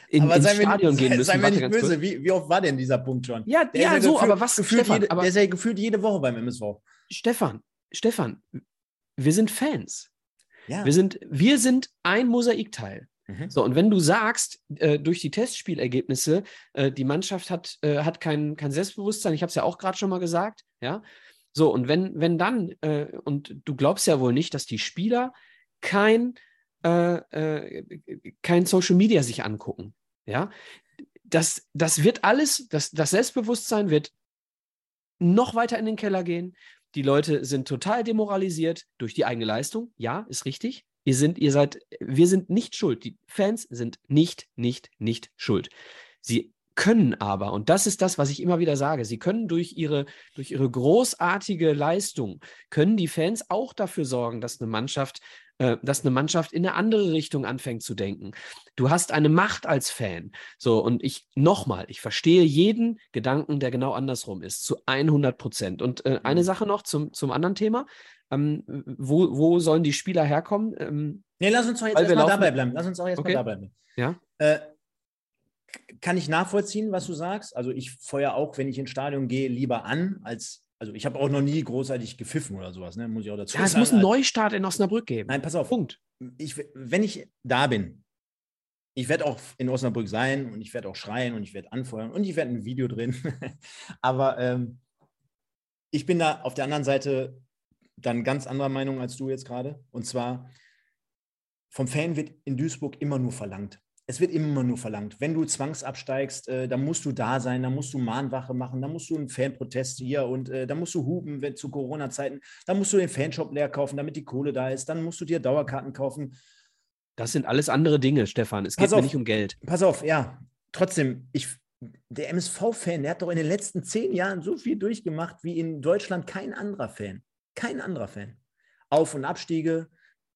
in, aber ins Stadion nicht, gehen müssen. Sei mir nicht böse, wie, wie, oft war denn dieser Punkt schon? Ja, der ja, so, gefühlt, aber was gefühlt Stefan, jede, aber, Der ist ja gefühlt jede Woche beim MSV. Stefan, Stefan, wir sind Fans. Ja. Wir, sind, wir sind ein Mosaikteil. Mhm. So, und wenn du sagst, äh, durch die Testspielergebnisse, äh, die Mannschaft hat, äh, hat kein, kein Selbstbewusstsein, ich habe es ja auch gerade schon mal gesagt, ja. So, und wenn, wenn dann, äh, und du glaubst ja wohl nicht, dass die Spieler kein, äh, äh, kein Social Media sich angucken, ja. Das, das wird alles, das, das Selbstbewusstsein wird noch weiter in den Keller gehen. Die Leute sind total demoralisiert durch die eigene Leistung. Ja, ist richtig. Ihr sind, ihr seid, wir sind nicht schuld. Die Fans sind nicht, nicht, nicht schuld. Sie können aber, und das ist das, was ich immer wieder sage, sie können durch ihre, durch ihre großartige Leistung, können die Fans auch dafür sorgen, dass eine Mannschaft, äh, dass eine Mannschaft in eine andere Richtung anfängt zu denken. Du hast eine Macht als Fan. So, und ich, nochmal, ich verstehe jeden Gedanken, der genau andersrum ist, zu 100 Prozent. Und äh, eine mhm. Sache noch zum, zum anderen Thema. Ähm, wo, wo sollen die Spieler herkommen? Ähm, nee, lass uns doch jetzt erstmal dabei bleiben. Lass uns auch erstmal okay. dabei bleiben. Ja. Äh, kann ich nachvollziehen, was du sagst? Also ich feuer auch, wenn ich ins Stadion gehe, lieber an, als, also ich habe auch noch nie großartig gepfiffen oder sowas, ne? muss ich auch dazu ja, sagen. es muss einen Neustart in Osnabrück geben. Nein, pass auf. Punkt. Ich, wenn ich da bin, ich werde auch in Osnabrück sein und ich werde auch schreien und ich werde anfeuern und ich werde ein Video drehen. Aber ähm, ich bin da auf der anderen Seite dann ganz anderer Meinung als du jetzt gerade. Und zwar, vom Fan wird in Duisburg immer nur verlangt. Es wird immer nur verlangt. Wenn du zwangsabsteigst, äh, dann musst du da sein, dann musst du Mahnwache machen, dann musst du einen Fanprotest hier und äh, dann musst du hupen wenn, zu Corona-Zeiten, dann musst du den Fanshop leer kaufen, damit die Kohle da ist, dann musst du dir Dauerkarten kaufen. Das sind alles andere Dinge, Stefan. Es geht auf, mir nicht um Geld. Pass auf, ja. Trotzdem, ich, der MSV-Fan, der hat doch in den letzten zehn Jahren so viel durchgemacht wie in Deutschland kein anderer Fan. Kein anderer Fan. Auf- und Abstiege,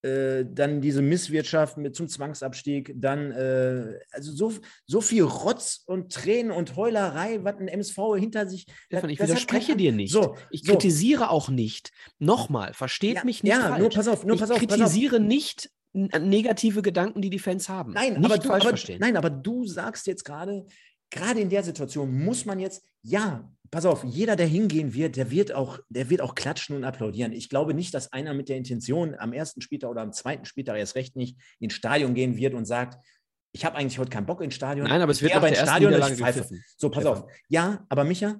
äh, dann diese Misswirtschaft mit zum Zwangsabstieg, dann äh, also so, so viel Rotz und Tränen und Heulerei, was ein MSV hinter sich. Stefan, ich widerspreche dir nicht. So, ich so. kritisiere auch nicht. Nochmal, versteht ja, mich nicht. Ja, falsch. nur pass auf, nur ich pass auf. Ich kritisiere auf. nicht negative Gedanken, die die Fans haben. Nein, nicht aber du, aber, nein, aber du sagst jetzt gerade, gerade in der Situation muss man jetzt, ja, pass auf, jeder, der hingehen wird, der wird auch, der wird auch klatschen und applaudieren. Ich glaube nicht, dass einer mit der Intention am ersten Spieltag oder am zweiten Spieltag erst recht nicht ins Stadion gehen wird und sagt, ich habe eigentlich heute keinen Bock ins Stadion. Nein, aber es wird aber ins Stadion ich pfeife. So, pass auf. Ja, aber Micha,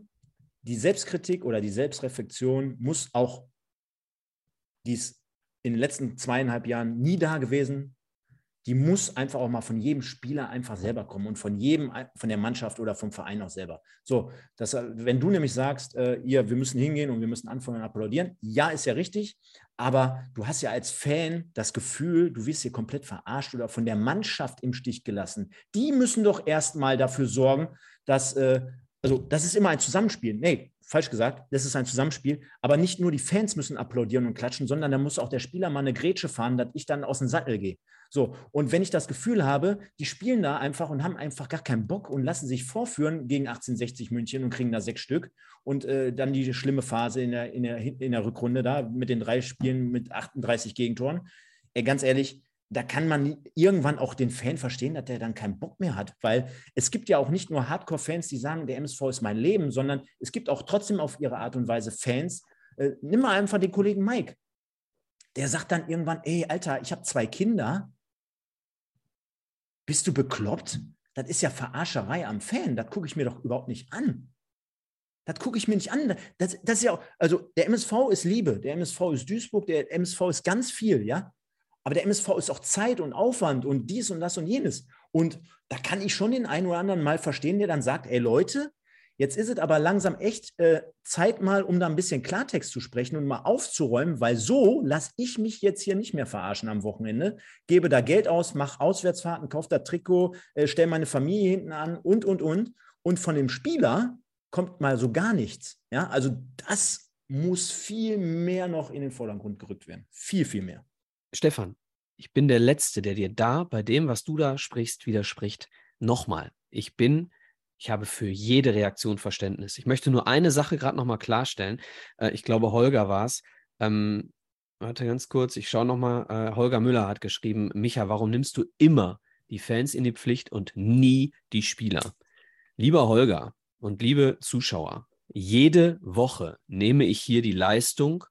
die Selbstkritik oder die Selbstreflexion muss auch, die ist in den letzten zweieinhalb Jahren nie da gewesen, die muss einfach auch mal von jedem Spieler einfach selber kommen und von jedem, von der Mannschaft oder vom Verein auch selber. So, dass, wenn du nämlich sagst, äh, ihr, wir müssen hingehen und wir müssen anfangen und applaudieren, ja, ist ja richtig, aber du hast ja als Fan das Gefühl, du wirst hier komplett verarscht oder von der Mannschaft im Stich gelassen. Die müssen doch erstmal dafür sorgen, dass, äh, also das ist immer ein Zusammenspiel. Nee, falsch gesagt, das ist ein Zusammenspiel, aber nicht nur die Fans müssen applaudieren und klatschen, sondern da muss auch der Spieler mal eine Grätsche fahren, dass ich dann aus dem Sattel gehe. So, und wenn ich das Gefühl habe, die spielen da einfach und haben einfach gar keinen Bock und lassen sich vorführen gegen 1860 München und kriegen da sechs Stück und äh, dann die schlimme Phase in der, in, der, in der Rückrunde da mit den drei Spielen mit 38 Gegentoren. Ey, ganz ehrlich, da kann man irgendwann auch den Fan verstehen, dass der dann keinen Bock mehr hat, weil es gibt ja auch nicht nur Hardcore-Fans, die sagen, der MSV ist mein Leben, sondern es gibt auch trotzdem auf ihre Art und Weise Fans. Äh, nimm mal einfach den Kollegen Mike. Der sagt dann irgendwann, ey, Alter, ich habe zwei Kinder. Bist du bekloppt? Das ist ja Verarscherei am Fan. Das gucke ich mir doch überhaupt nicht an. Das gucke ich mir nicht an. Das, das ist ja auch, also der MSV ist Liebe, der MSV ist Duisburg, der MSV ist ganz viel, ja. Aber der MSV ist auch Zeit und Aufwand und dies und das und jenes. Und da kann ich schon den einen oder anderen mal verstehen, der dann sagt, ey Leute, jetzt ist es aber langsam echt äh, Zeit mal, um da ein bisschen Klartext zu sprechen und mal aufzuräumen, weil so lasse ich mich jetzt hier nicht mehr verarschen am Wochenende. Gebe da Geld aus, mache Auswärtsfahrten, kaufe da Trikot, äh, stelle meine Familie hinten an und, und, und. Und von dem Spieler kommt mal so gar nichts. Ja, also das muss viel mehr noch in den Vordergrund gerückt werden. Viel, viel mehr. Stefan, ich bin der Letzte, der dir da bei dem, was du da sprichst, widerspricht. Nochmal, ich bin, ich habe für jede Reaktion Verständnis. Ich möchte nur eine Sache gerade nochmal klarstellen. Äh, ich glaube, Holger war es. Ähm, warte ganz kurz, ich schaue nochmal. Äh, Holger Müller hat geschrieben, Micha, warum nimmst du immer die Fans in die Pflicht und nie die Spieler? Lieber Holger und liebe Zuschauer, jede Woche nehme ich hier die Leistung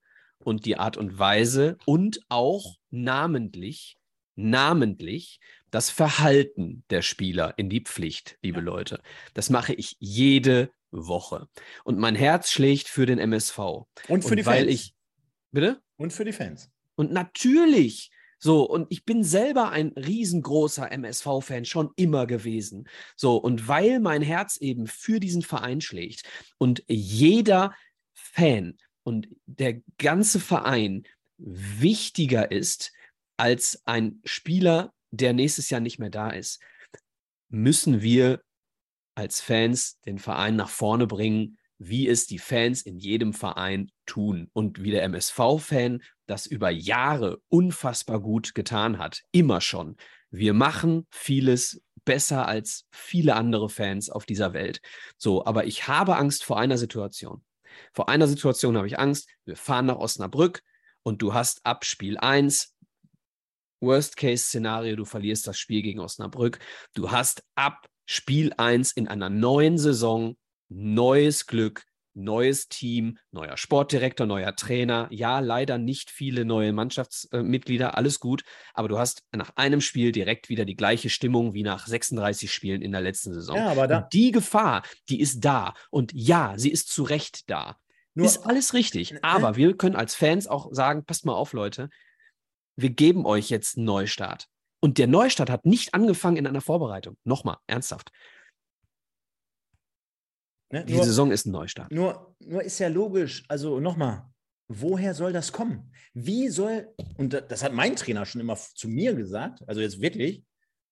und die Art und Weise und auch namentlich, namentlich das Verhalten der Spieler in die Pflicht, liebe Leute. Das mache ich jede Woche. Und mein Herz schlägt für den MSV. Und für und die weil Fans. Ich, bitte? Und für die Fans. Und natürlich. So, und ich bin selber ein riesengroßer MSV-Fan schon immer gewesen. So, und weil mein Herz eben für diesen Verein schlägt und jeder Fan und der ganze Verein wichtiger ist als ein Spieler, der nächstes Jahr nicht mehr da ist, müssen wir als Fans den Verein nach vorne bringen, wie es die Fans in jedem Verein tun und wie der MSV-Fan das über Jahre unfassbar gut getan hat, immer schon. Wir machen vieles besser als viele andere Fans auf dieser Welt. So, aber ich habe Angst vor einer Situation. Vor einer Situation habe ich Angst. Wir fahren nach Osnabrück und du hast ab Spiel 1 Worst-Case-Szenario, du verlierst das Spiel gegen Osnabrück. Du hast ab Spiel 1 in einer neuen Saison neues Glück, neues Team, neuer Sportdirektor, neuer Trainer. Ja, leider nicht viele neue Mannschaftsmitglieder, alles gut, aber du hast nach einem Spiel direkt wieder die gleiche Stimmung wie nach 36 Spielen in der letzten Saison. Ja, aber da, Und die Gefahr, die ist da. Und ja, sie ist zu Recht da. nur, ist alles richtig. Äh, Aber wir können als Fans auch sagen, passt mal auf, Leute, wir geben euch jetzt einen Neustart. Und der Neustart hat nicht angefangen in einer Vorbereitung. Nochmal, ernsthaft. Ne, Die nur, Saison ist ein Neustart. nur, nur ist ja logisch, also nochmal, woher soll das kommen? Wie soll, und da- das hat mein Trainer schon immer zu mir gesagt, also jetzt wirklich,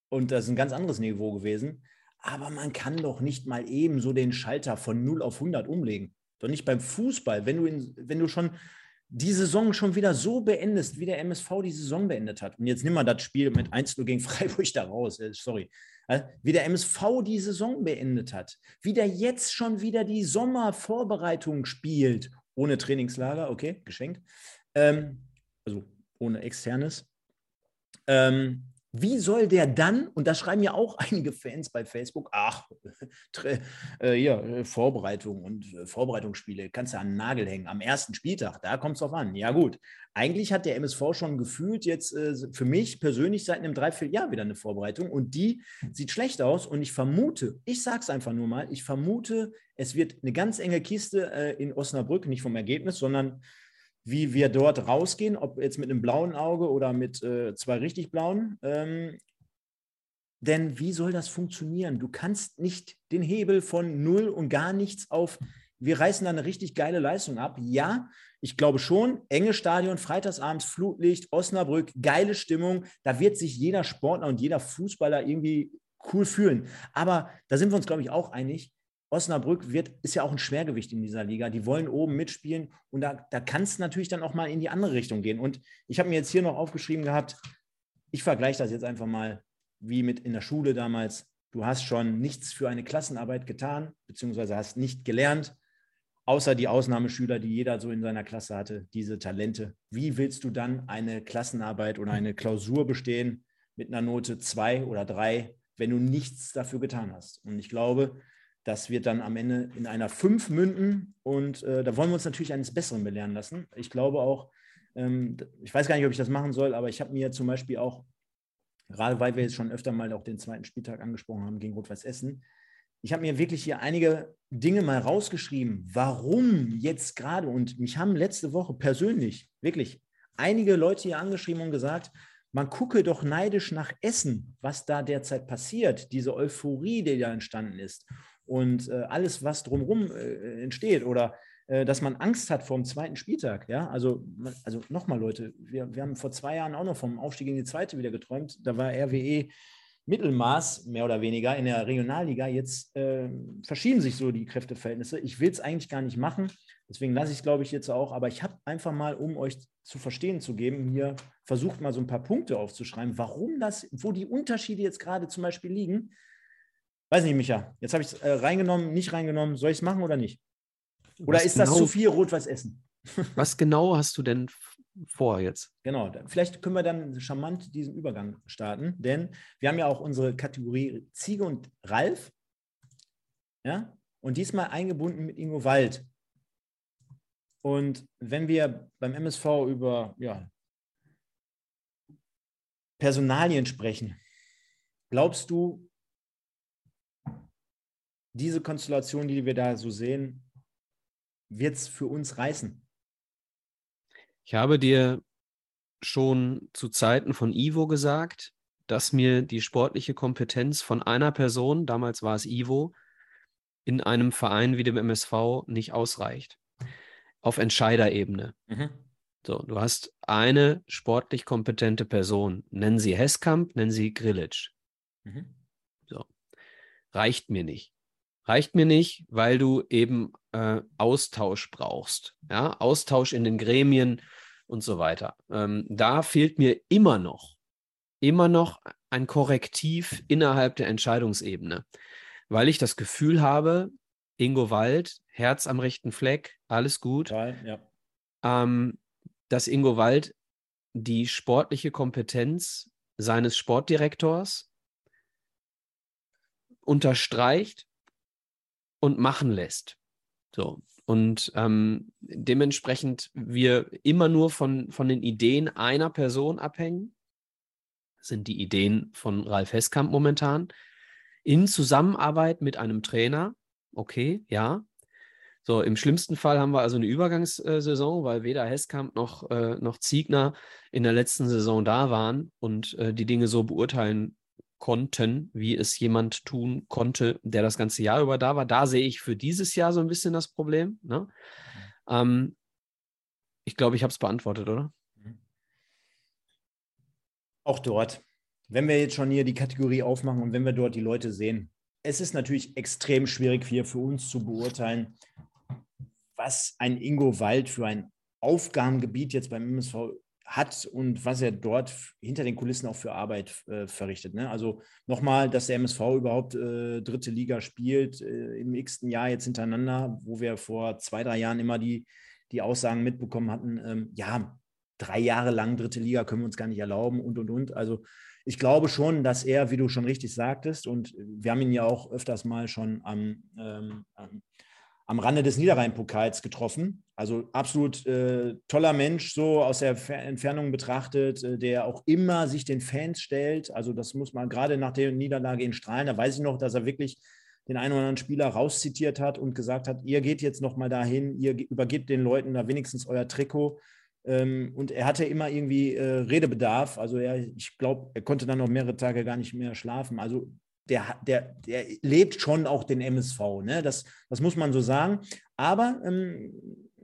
und das ist ein ganz anderes Niveau gewesen, aber man kann doch nicht mal eben so den Schalter von 0 auf 100 umlegen. Doch nicht beim Fußball, wenn du, in, wenn du schon die Saison schon wieder so beendest, wie der MSV die Saison beendet hat. Und jetzt nimm mal das Spiel mit 1-0 gegen Freiburg da raus, äh, sorry. Äh, Wie der MSV die Saison beendet hat, wie der jetzt schon wieder die Sommervorbereitung spielt, ohne Trainingslager, okay, geschenkt, ähm, also ohne externes. Ähm, wie soll der dann, und das schreiben ja auch einige Fans bei Facebook, ach, äh, ja, äh, Vorbereitung und äh, Vorbereitungsspiele, kannst du an den Nagel hängen. Am ersten Spieltag, da kommt es drauf an. Ja, gut. Eigentlich hat der MSV schon gefühlt jetzt äh, für mich persönlich seit einem Dreivierteljahr wieder eine Vorbereitung und die sieht schlecht aus. Und ich vermute, ich sage es einfach nur mal, ich vermute, es wird eine ganz enge Kiste äh, in Osnabrück, nicht vom Ergebnis, sondern wie wir dort rausgehen, ob jetzt mit einem blauen Auge oder mit äh, zwei richtig blauen. Ähm, denn wie soll das funktionieren? Du kannst nicht den Hebel von null und gar nichts auf, wir reißen da eine richtig geile Leistung ab. Ja, ich glaube schon, enge Stadion, freitagsabends, Flutlicht, Osnabrück, geile Stimmung. Da wird sich jeder Sportler und jeder Fußballer irgendwie cool fühlen. Aber da sind wir uns, glaube ich, auch einig. Osnabrück wird, ist ja auch ein Schwergewicht in dieser Liga. Die wollen oben mitspielen und da, da kann es natürlich dann auch mal in die andere Richtung gehen. Und ich habe mir jetzt hier noch aufgeschrieben gehabt, ich vergleiche das jetzt einfach mal wie mit in der Schule damals. Du hast schon nichts für eine Klassenarbeit getan, beziehungsweise hast nicht gelernt, außer die Ausnahmeschüler, die jeder so in seiner Klasse hatte, diese Talente. Wie willst du dann eine Klassenarbeit oder eine Klausur bestehen mit einer Note zwei oder drei, wenn du nichts dafür getan hast? Und ich glaube, das wird dann am Ende in einer 5 münden und äh, da wollen wir uns natürlich eines Besseren belehren lassen. Ich glaube auch, ähm, ich weiß gar nicht, ob ich das machen soll, aber ich habe mir zum Beispiel auch, gerade weil wir jetzt schon öfter mal auch den zweiten Spieltag angesprochen haben gegen Rot-Weiß Essen, ich habe mir wirklich hier einige Dinge mal rausgeschrieben, warum jetzt gerade, und mich haben letzte Woche persönlich wirklich einige Leute hier angeschrieben und gesagt, man gucke doch neidisch nach Essen, was da derzeit passiert, diese Euphorie, die da entstanden ist und äh, alles, was drumherum äh, entsteht oder äh, dass man Angst hat vor dem zweiten Spieltag. Ja, also, also nochmal, Leute, wir, wir haben vor zwei Jahren auch noch vom Aufstieg in die zweite wieder geträumt. Da war RWE Mittelmaß, mehr oder weniger, in der Regionalliga. Jetzt äh, verschieben sich so die Kräfteverhältnisse. Ich will es eigentlich gar nicht machen. Deswegen lasse ich es, glaube ich, jetzt auch. Aber ich habe einfach mal, um euch zu verstehen zu geben, hier versucht mal so ein paar Punkte aufzuschreiben, warum das, wo die Unterschiede jetzt gerade zum Beispiel liegen. Weiß nicht, Micha. Jetzt habe ich es äh, reingenommen, nicht reingenommen. Soll ich es machen oder nicht? Oder was ist genau, das zu viel Rot-Weiß Essen? was genau hast du denn vor jetzt? Genau, vielleicht können wir dann charmant diesen Übergang starten, denn wir haben ja auch unsere Kategorie Ziege und Ralf. Ja, und diesmal eingebunden mit Ingo Wald. Und wenn wir beim MSV über ja, Personalien sprechen, glaubst du, diese Konstellation, die wir da so sehen, wird es für uns reißen? Ich habe dir schon zu Zeiten von Ivo gesagt, dass mir die sportliche Kompetenz von einer Person, damals war es Ivo, in einem Verein wie dem MSV nicht ausreicht. Auf Entscheiderebene. Mhm. So, du hast eine sportlich kompetente Person. Nennen sie Heskamp, nennen sie Grillitsch. Mhm. So. Reicht mir nicht. Reicht mir nicht, weil du eben äh, Austausch brauchst. Ja? Austausch in den Gremien und so weiter. Ähm, da fehlt mir immer noch, immer noch ein Korrektiv innerhalb der Entscheidungsebene, weil ich das Gefühl habe, Ingo Wald, Herz am rechten Fleck, alles gut. Total, ja. ähm, dass Ingo Wald die sportliche Kompetenz seines Sportdirektors unterstreicht und machen lässt. So. Und ähm, dementsprechend wir immer nur von, von den Ideen einer Person abhängen, sind die Ideen von Ralf Heskamp momentan, in Zusammenarbeit mit einem Trainer. Okay, ja. So, im schlimmsten Fall haben wir also eine Übergangssaison, weil weder Heskamp noch, äh, noch Ziegner in der letzten Saison da waren und äh, die Dinge so beurteilen konnten, wie es jemand tun konnte, der das ganze Jahr über da war. Da sehe ich für dieses Jahr so ein bisschen das Problem. Ne? Mhm. Ähm, ich glaube, ich habe es beantwortet, oder? Mhm. Auch dort. Wenn wir jetzt schon hier die Kategorie aufmachen und wenn wir dort die Leute sehen, es ist natürlich extrem schwierig hier für uns zu beurteilen, was ein Ingo Wald für ein Aufgabengebiet jetzt beim MSV hat und was er dort hinter den Kulissen auch für Arbeit äh, verrichtet. Ne? Also nochmal, dass der MSV überhaupt äh, dritte Liga spielt äh, im x-ten Jahr jetzt hintereinander, wo wir vor zwei, drei Jahren immer die, die Aussagen mitbekommen hatten, ähm, ja, drei Jahre lang dritte Liga können wir uns gar nicht erlauben und, und, und. Also ich glaube schon, dass er, wie du schon richtig sagtest, und wir haben ihn ja auch öfters mal schon am, ähm, am Rande des Niederrhein-Pokals getroffen. Also absolut äh, toller Mensch, so aus der Entfernung betrachtet, äh, der auch immer sich den Fans stellt. Also das muss man gerade nach der Niederlage in Strahlen, da weiß ich noch, dass er wirklich den einen oder anderen Spieler rauszitiert hat und gesagt hat, ihr geht jetzt nochmal dahin, ihr übergebt den Leuten da wenigstens euer Trikot. Ähm, und er hatte immer irgendwie äh, Redebedarf. Also er, ich glaube, er konnte dann noch mehrere Tage gar nicht mehr schlafen. Also der, der, der lebt schon auch den MSV. Ne? Das, das muss man so sagen. Aber ähm,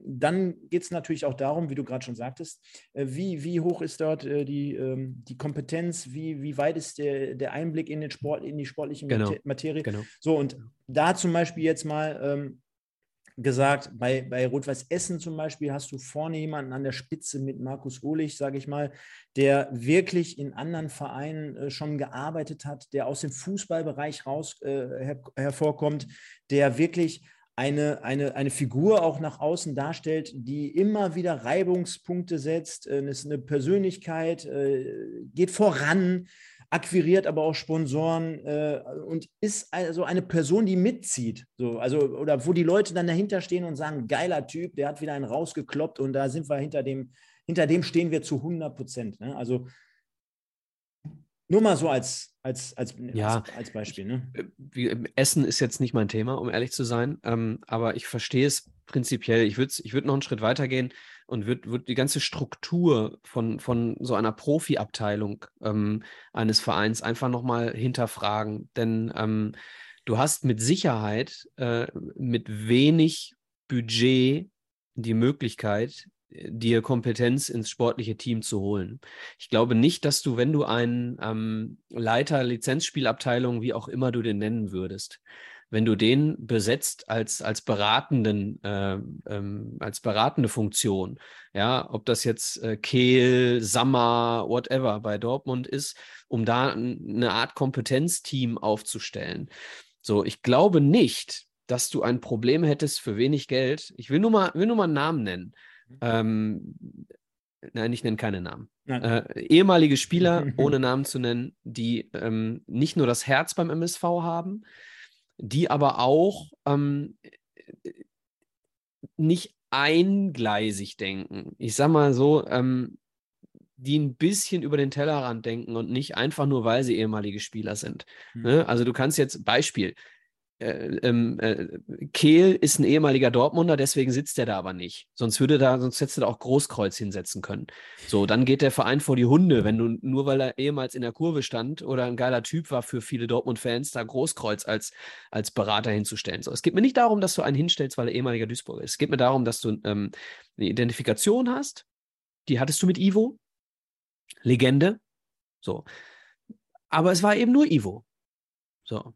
dann geht es natürlich auch darum, wie du gerade schon sagtest, äh, wie, wie hoch ist dort äh, die, ähm, die Kompetenz, wie, wie weit ist der, der Einblick in den Sport, in die sportliche genau. Materie. Genau. So, und da zum Beispiel jetzt mal ähm, gesagt, bei, bei Rot-Weiß Essen zum Beispiel hast du vorne jemanden an der Spitze mit Markus Ohlich, sage ich mal, der wirklich in anderen Vereinen äh, schon gearbeitet hat, der aus dem Fußballbereich raus äh, her hervorkommt, der wirklich eine, eine, eine Figur auch nach außen darstellt, die immer wieder Reibungspunkte setzt, äh, ist eine Persönlichkeit, äh, geht voran, akquiriert aber auch Sponsoren äh, und ist also eine Person, die mitzieht. So, also, oder wo die Leute dann dahinter stehen und sagen, geiler Typ, der hat wieder einen rausgekloppt und da sind wir hinter dem, hinter dem stehen wir zu 100 Prozent. Ne? Also nur mal so als, als, als, ja, als, als Beispiel. Ne? Äh, Essen ist jetzt nicht mein Thema, um ehrlich zu sein, ähm, aber ich verstehe es prinzipiell. Ich würde ich würd noch einen Schritt weiter gehen und würde würd die ganze Struktur von, von so einer Profiabteilung ähm, eines Vereins einfach nochmal hinterfragen. Denn ähm, du hast mit Sicherheit äh, mit wenig Budget die Möglichkeit, dir Kompetenz ins sportliche Team zu holen. Ich glaube nicht, dass du, wenn du einen ähm, Leiter Lizenzspielabteilung, wie auch immer du den nennen würdest, wenn du den besetzt als, als beratenden, äh, ähm, als beratende Funktion, ja, ob das jetzt äh, Kehl, Sammer, whatever bei Dortmund ist, um da eine Art Kompetenzteam aufzustellen. So, ich glaube nicht, dass du ein Problem hättest für wenig Geld. Ich will nur mal, will nur mal einen Namen nennen. Mhm. Ähm, nein, ich nenne keine Namen. Äh, ehemalige Spieler, ohne Namen zu nennen, die ähm, nicht nur das Herz beim MSV haben, die aber auch ähm, nicht eingleisig denken. Ich sag mal so, ähm, die ein bisschen über den Tellerrand denken und nicht einfach nur, weil sie ehemalige Spieler sind. Mhm. Also du kannst jetzt Beispiel, äh, ähm, äh, Kehl ist ein ehemaliger Dortmunder, deswegen sitzt er da aber nicht. Sonst würde da, sonst hättest da auch Großkreuz hinsetzen können. So, dann geht der Verein vor die Hunde, wenn du nur weil er ehemals in der Kurve stand oder ein geiler Typ war für viele Dortmund-Fans, da Großkreuz als, als Berater hinzustellen. So, es geht mir nicht darum, dass du einen hinstellst, weil er ehemaliger Duisburger ist. Es geht mir darum, dass du ähm, eine Identifikation hast. Die hattest du mit Ivo. Legende. So. Aber es war eben nur Ivo. So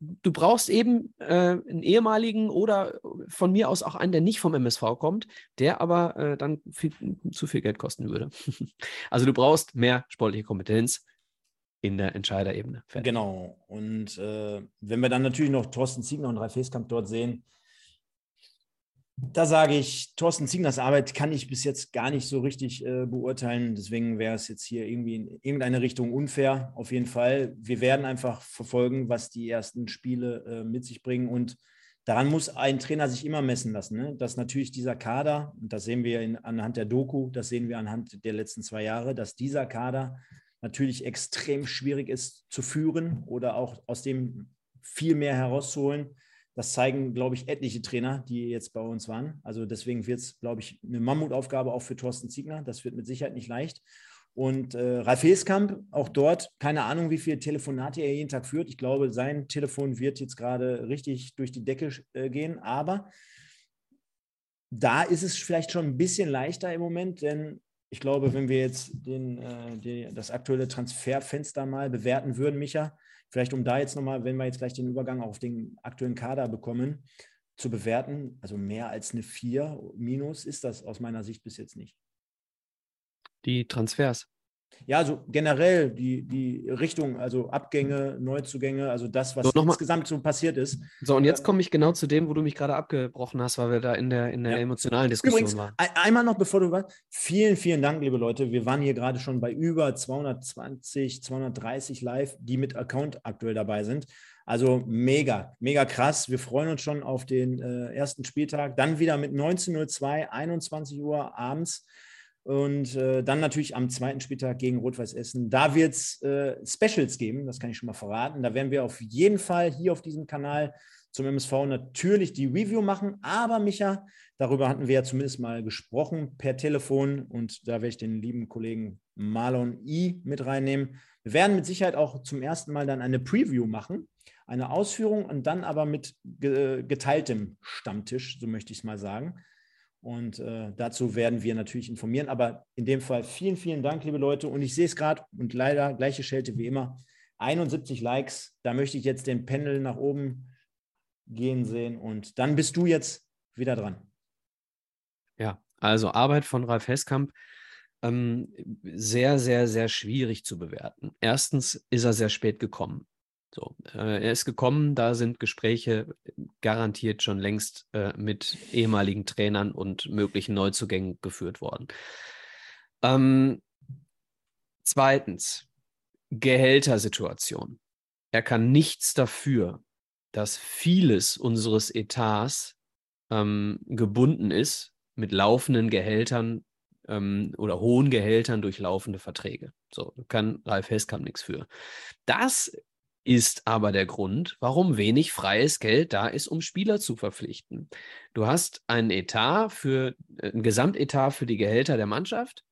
du brauchst eben äh, einen ehemaligen oder von mir aus auch einen, der nicht vom MSV kommt, der aber äh, dann viel, zu viel Geld kosten würde. also du brauchst mehr sportliche Kompetenz in der Entscheiderebene. Fertig. Genau. Und äh, wenn wir dann natürlich noch Thorsten Ziegner und Ralf Heskamp dort sehen, da sage ich, Thorsten Ziegners Arbeit kann ich bis jetzt gar nicht so richtig äh, beurteilen. Deswegen wäre es jetzt hier irgendwie in irgendeine Richtung unfair. Auf jeden Fall. Wir werden einfach verfolgen, was die ersten Spiele äh, mit sich bringen. Und daran muss ein Trainer sich immer messen lassen. Ne? Dass natürlich dieser Kader, und das sehen wir in, anhand der Doku, das sehen wir anhand der letzten zwei Jahre, dass dieser Kader natürlich extrem schwierig ist zu führen oder auch aus dem viel mehr herauszuholen das zeigen, glaube ich, etliche Trainer, die jetzt bei uns waren. Also deswegen wird es, glaube ich, eine Mammutaufgabe auch für Thorsten Ziegner. Das wird mit Sicherheit nicht leicht. Und äh, Ralf Heskamp, auch dort, keine Ahnung, wie viele Telefonate er jeden Tag führt. Ich glaube, sein Telefon wird jetzt gerade richtig durch die Decke äh, gehen. Aber da ist es vielleicht schon ein bisschen leichter im Moment, denn ich glaube, wenn wir jetzt den, äh, die, das aktuelle Transferfenster mal bewerten würden, Micha, Vielleicht um da jetzt nochmal, wenn wir jetzt gleich den Übergang auf den aktuellen Kader bekommen, zu bewerten, also mehr als eine 4 minus ist das aus meiner Sicht bis jetzt nicht. Die Transfers. Ja, also generell die, die Richtung, also Abgänge, Neuzugänge, also das, was so, insgesamt so passiert ist. So, und jetzt komme ich genau zu dem, wo du mich gerade abgebrochen hast, weil wir da in der, in der ja. emotionalen Diskussion Übrigens, waren. Einmal noch, bevor du warst, vielen, vielen Dank, liebe Leute. Wir waren hier gerade schon bei über 220, 230 live, die mit Account aktuell dabei sind. Also mega, mega krass. Wir freuen uns schon auf den äh, ersten Spieltag. Dann wieder mit 19.02 21 Uhr abends. Und äh, dann natürlich am zweiten Spieltag gegen Rot-Weiß Essen. Da wird es äh, Specials geben, das kann ich schon mal verraten. Da werden wir auf jeden Fall hier auf diesem Kanal zum MSV natürlich die Review machen. Aber Micha, darüber hatten wir ja zumindest mal gesprochen per Telefon. Und da werde ich den lieben Kollegen Marlon I mit reinnehmen. Wir werden mit Sicherheit auch zum ersten Mal dann eine Preview machen, eine Ausführung und dann aber mit geteiltem Stammtisch, so möchte ich es mal sagen. Und äh, dazu werden wir natürlich informieren. Aber in dem Fall vielen, vielen Dank, liebe Leute. Und ich sehe es gerade und leider gleiche Schelte wie immer. 71 Likes. Da möchte ich jetzt den Pendel nach oben gehen sehen. Und dann bist du jetzt wieder dran. Ja, also Arbeit von Ralf Heskamp ähm, sehr, sehr, sehr schwierig zu bewerten. Erstens ist er sehr spät gekommen. So, äh, er ist gekommen, da sind Gespräche garantiert schon längst äh, mit ehemaligen Trainern und möglichen Neuzugängen geführt worden. Ähm, zweitens, Gehältersituation. Er kann nichts dafür, dass vieles unseres Etats ähm, gebunden ist mit laufenden Gehältern ähm, oder hohen Gehältern durch laufende Verträge. So kann Ralf Heskamp nichts für. Das ist aber der Grund, warum wenig freies Geld da ist, um Spieler zu verpflichten. Du hast einen Etat für, äh, ein Gesamtetat für die Gehälter der Mannschaft.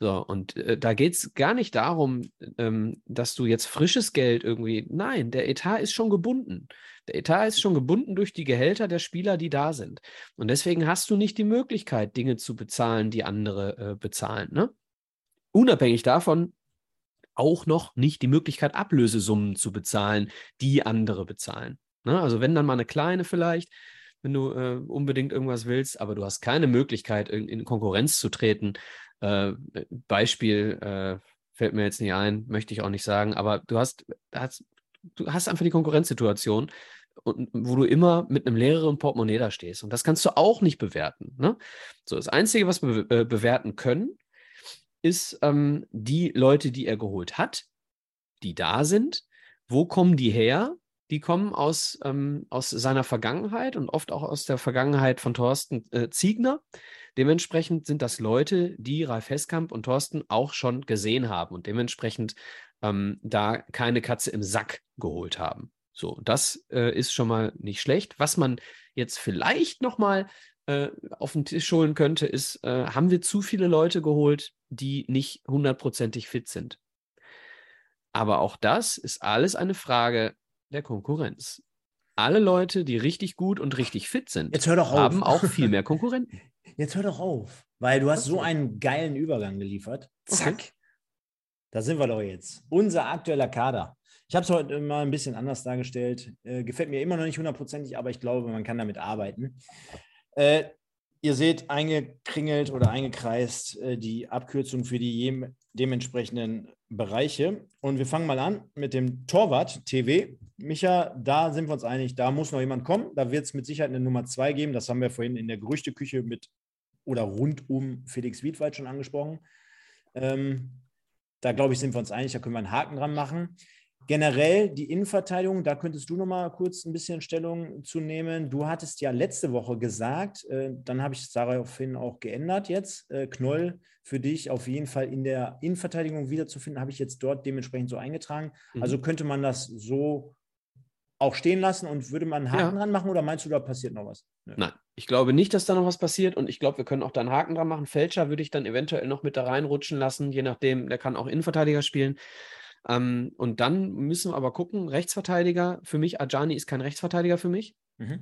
So, und äh, da geht es gar nicht darum, ähm, dass du jetzt frisches Geld irgendwie. Nein, der Etat ist schon gebunden. Der Etat ist schon gebunden durch die Gehälter der Spieler, die da sind. Und deswegen hast du nicht die Möglichkeit, Dinge zu bezahlen, die andere äh, bezahlen. Ne? Unabhängig davon, auch noch nicht die Möglichkeit, Ablösesummen zu bezahlen, die andere bezahlen. Ne? Also wenn dann mal eine kleine vielleicht, wenn du äh, unbedingt irgendwas willst, aber du hast keine Möglichkeit, in, in Konkurrenz zu treten. Äh, Beispiel äh, fällt mir jetzt nicht ein, möchte ich auch nicht sagen, aber du hast, hast, du hast einfach die Konkurrenzsituation, und, wo du immer mit einem leeren Portemonnaie da stehst. Und das kannst du auch nicht bewerten. Ne? So, das Einzige, was wir be äh, bewerten können, ist ähm, die Leute, die er geholt hat, die da sind. Wo kommen die her? Die kommen aus, ähm, aus seiner Vergangenheit und oft auch aus der Vergangenheit von Thorsten äh, Ziegner. Dementsprechend sind das Leute, die Ralf Heskamp und Thorsten auch schon gesehen haben und dementsprechend ähm, da keine Katze im Sack geholt haben. So, das äh, ist schon mal nicht schlecht. Was man jetzt vielleicht noch mal äh, auf den Tisch holen könnte, ist, äh, haben wir zu viele Leute geholt, die nicht hundertprozentig fit sind? Aber auch das ist alles eine Frage der Konkurrenz. Alle Leute, die richtig gut und richtig fit sind, haben auch viel mehr Konkurrenten. Jetzt hör doch auf, weil du hast so einen geilen Übergang geliefert. Zack. Da sind wir doch jetzt. Unser aktueller Kader. Ich habe es heute mal ein bisschen anders dargestellt. Äh, gefällt mir immer noch nicht hundertprozentig, aber ich glaube, man kann damit arbeiten. Äh, ihr seht eingekringelt oder eingekreist äh, die Abkürzung für die dementsprechenden Bereiche. Und wir fangen mal an mit dem Torwart TV. Micha, da sind wir uns einig, da muss noch jemand kommen. Da wird es mit Sicherheit eine Nummer zwei geben. Das haben wir vorhin in der Gerüchteküche mit oder rund um Felix Wiedwald schon angesprochen. Ähm, da glaube ich, sind wir uns einig, da können wir einen Haken dran machen. Generell die Innenverteidigung, da könntest du noch mal kurz ein bisschen Stellung zu nehmen. Du hattest ja letzte Woche gesagt, äh, dann habe ich es daraufhin auch geändert jetzt. Äh, Knoll für dich auf jeden Fall in der Innenverteidigung wiederzufinden, habe ich jetzt dort dementsprechend so eingetragen. Mhm. Also könnte man das so auch stehen lassen und würde man einen Haken ja. dran machen oder meinst du, da passiert noch was? Nö. Nein, ich glaube nicht, dass da noch was passiert und ich glaube, wir können auch da einen Haken dran machen. Fälscher würde ich dann eventuell noch mit da reinrutschen lassen, je nachdem, der kann auch Innenverteidiger spielen. Ähm, und dann müssen wir aber gucken, Rechtsverteidiger, für mich, Ajani ist kein Rechtsverteidiger für mich. Mhm.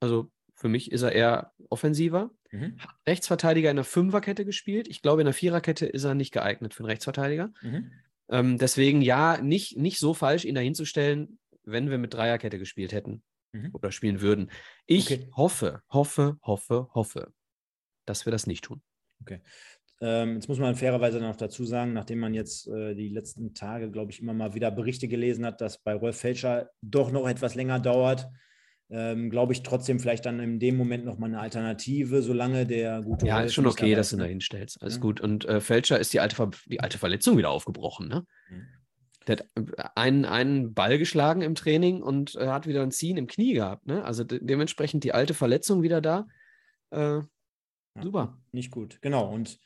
Also für mich ist er eher offensiver. Mhm. Rechtsverteidiger in der Fünferkette gespielt. Ich glaube, in der Viererkette ist er nicht geeignet für einen Rechtsverteidiger. Mhm. Ähm, deswegen ja, nicht, nicht so falsch, ihn da hinzustellen, wenn wir mit Dreierkette gespielt hätten mhm. oder spielen würden. Ich okay. hoffe, hoffe, hoffe, hoffe, dass wir das nicht tun. Okay. Ähm, jetzt muss man fairerweise noch dazu sagen, nachdem man jetzt äh, die letzten Tage, glaube ich, immer mal wieder Berichte gelesen hat, dass bei Rolf Felscher doch noch etwas länger dauert, ähm, glaube ich trotzdem vielleicht dann in dem Moment nochmal eine Alternative, solange der gute. Ja, ist schon okay, dass du da hinstellst. Alles ja. gut. Und äh, Felscher ist die alte, die alte Verletzung wieder aufgebrochen, ne? Mhm. Der hat äh, einen, einen Ball geschlagen im Training und äh, hat wieder ein Ziehen im Knie gehabt. Ne? Also de dementsprechend die alte Verletzung wieder da. Äh, ja, super. Nicht gut, genau. Und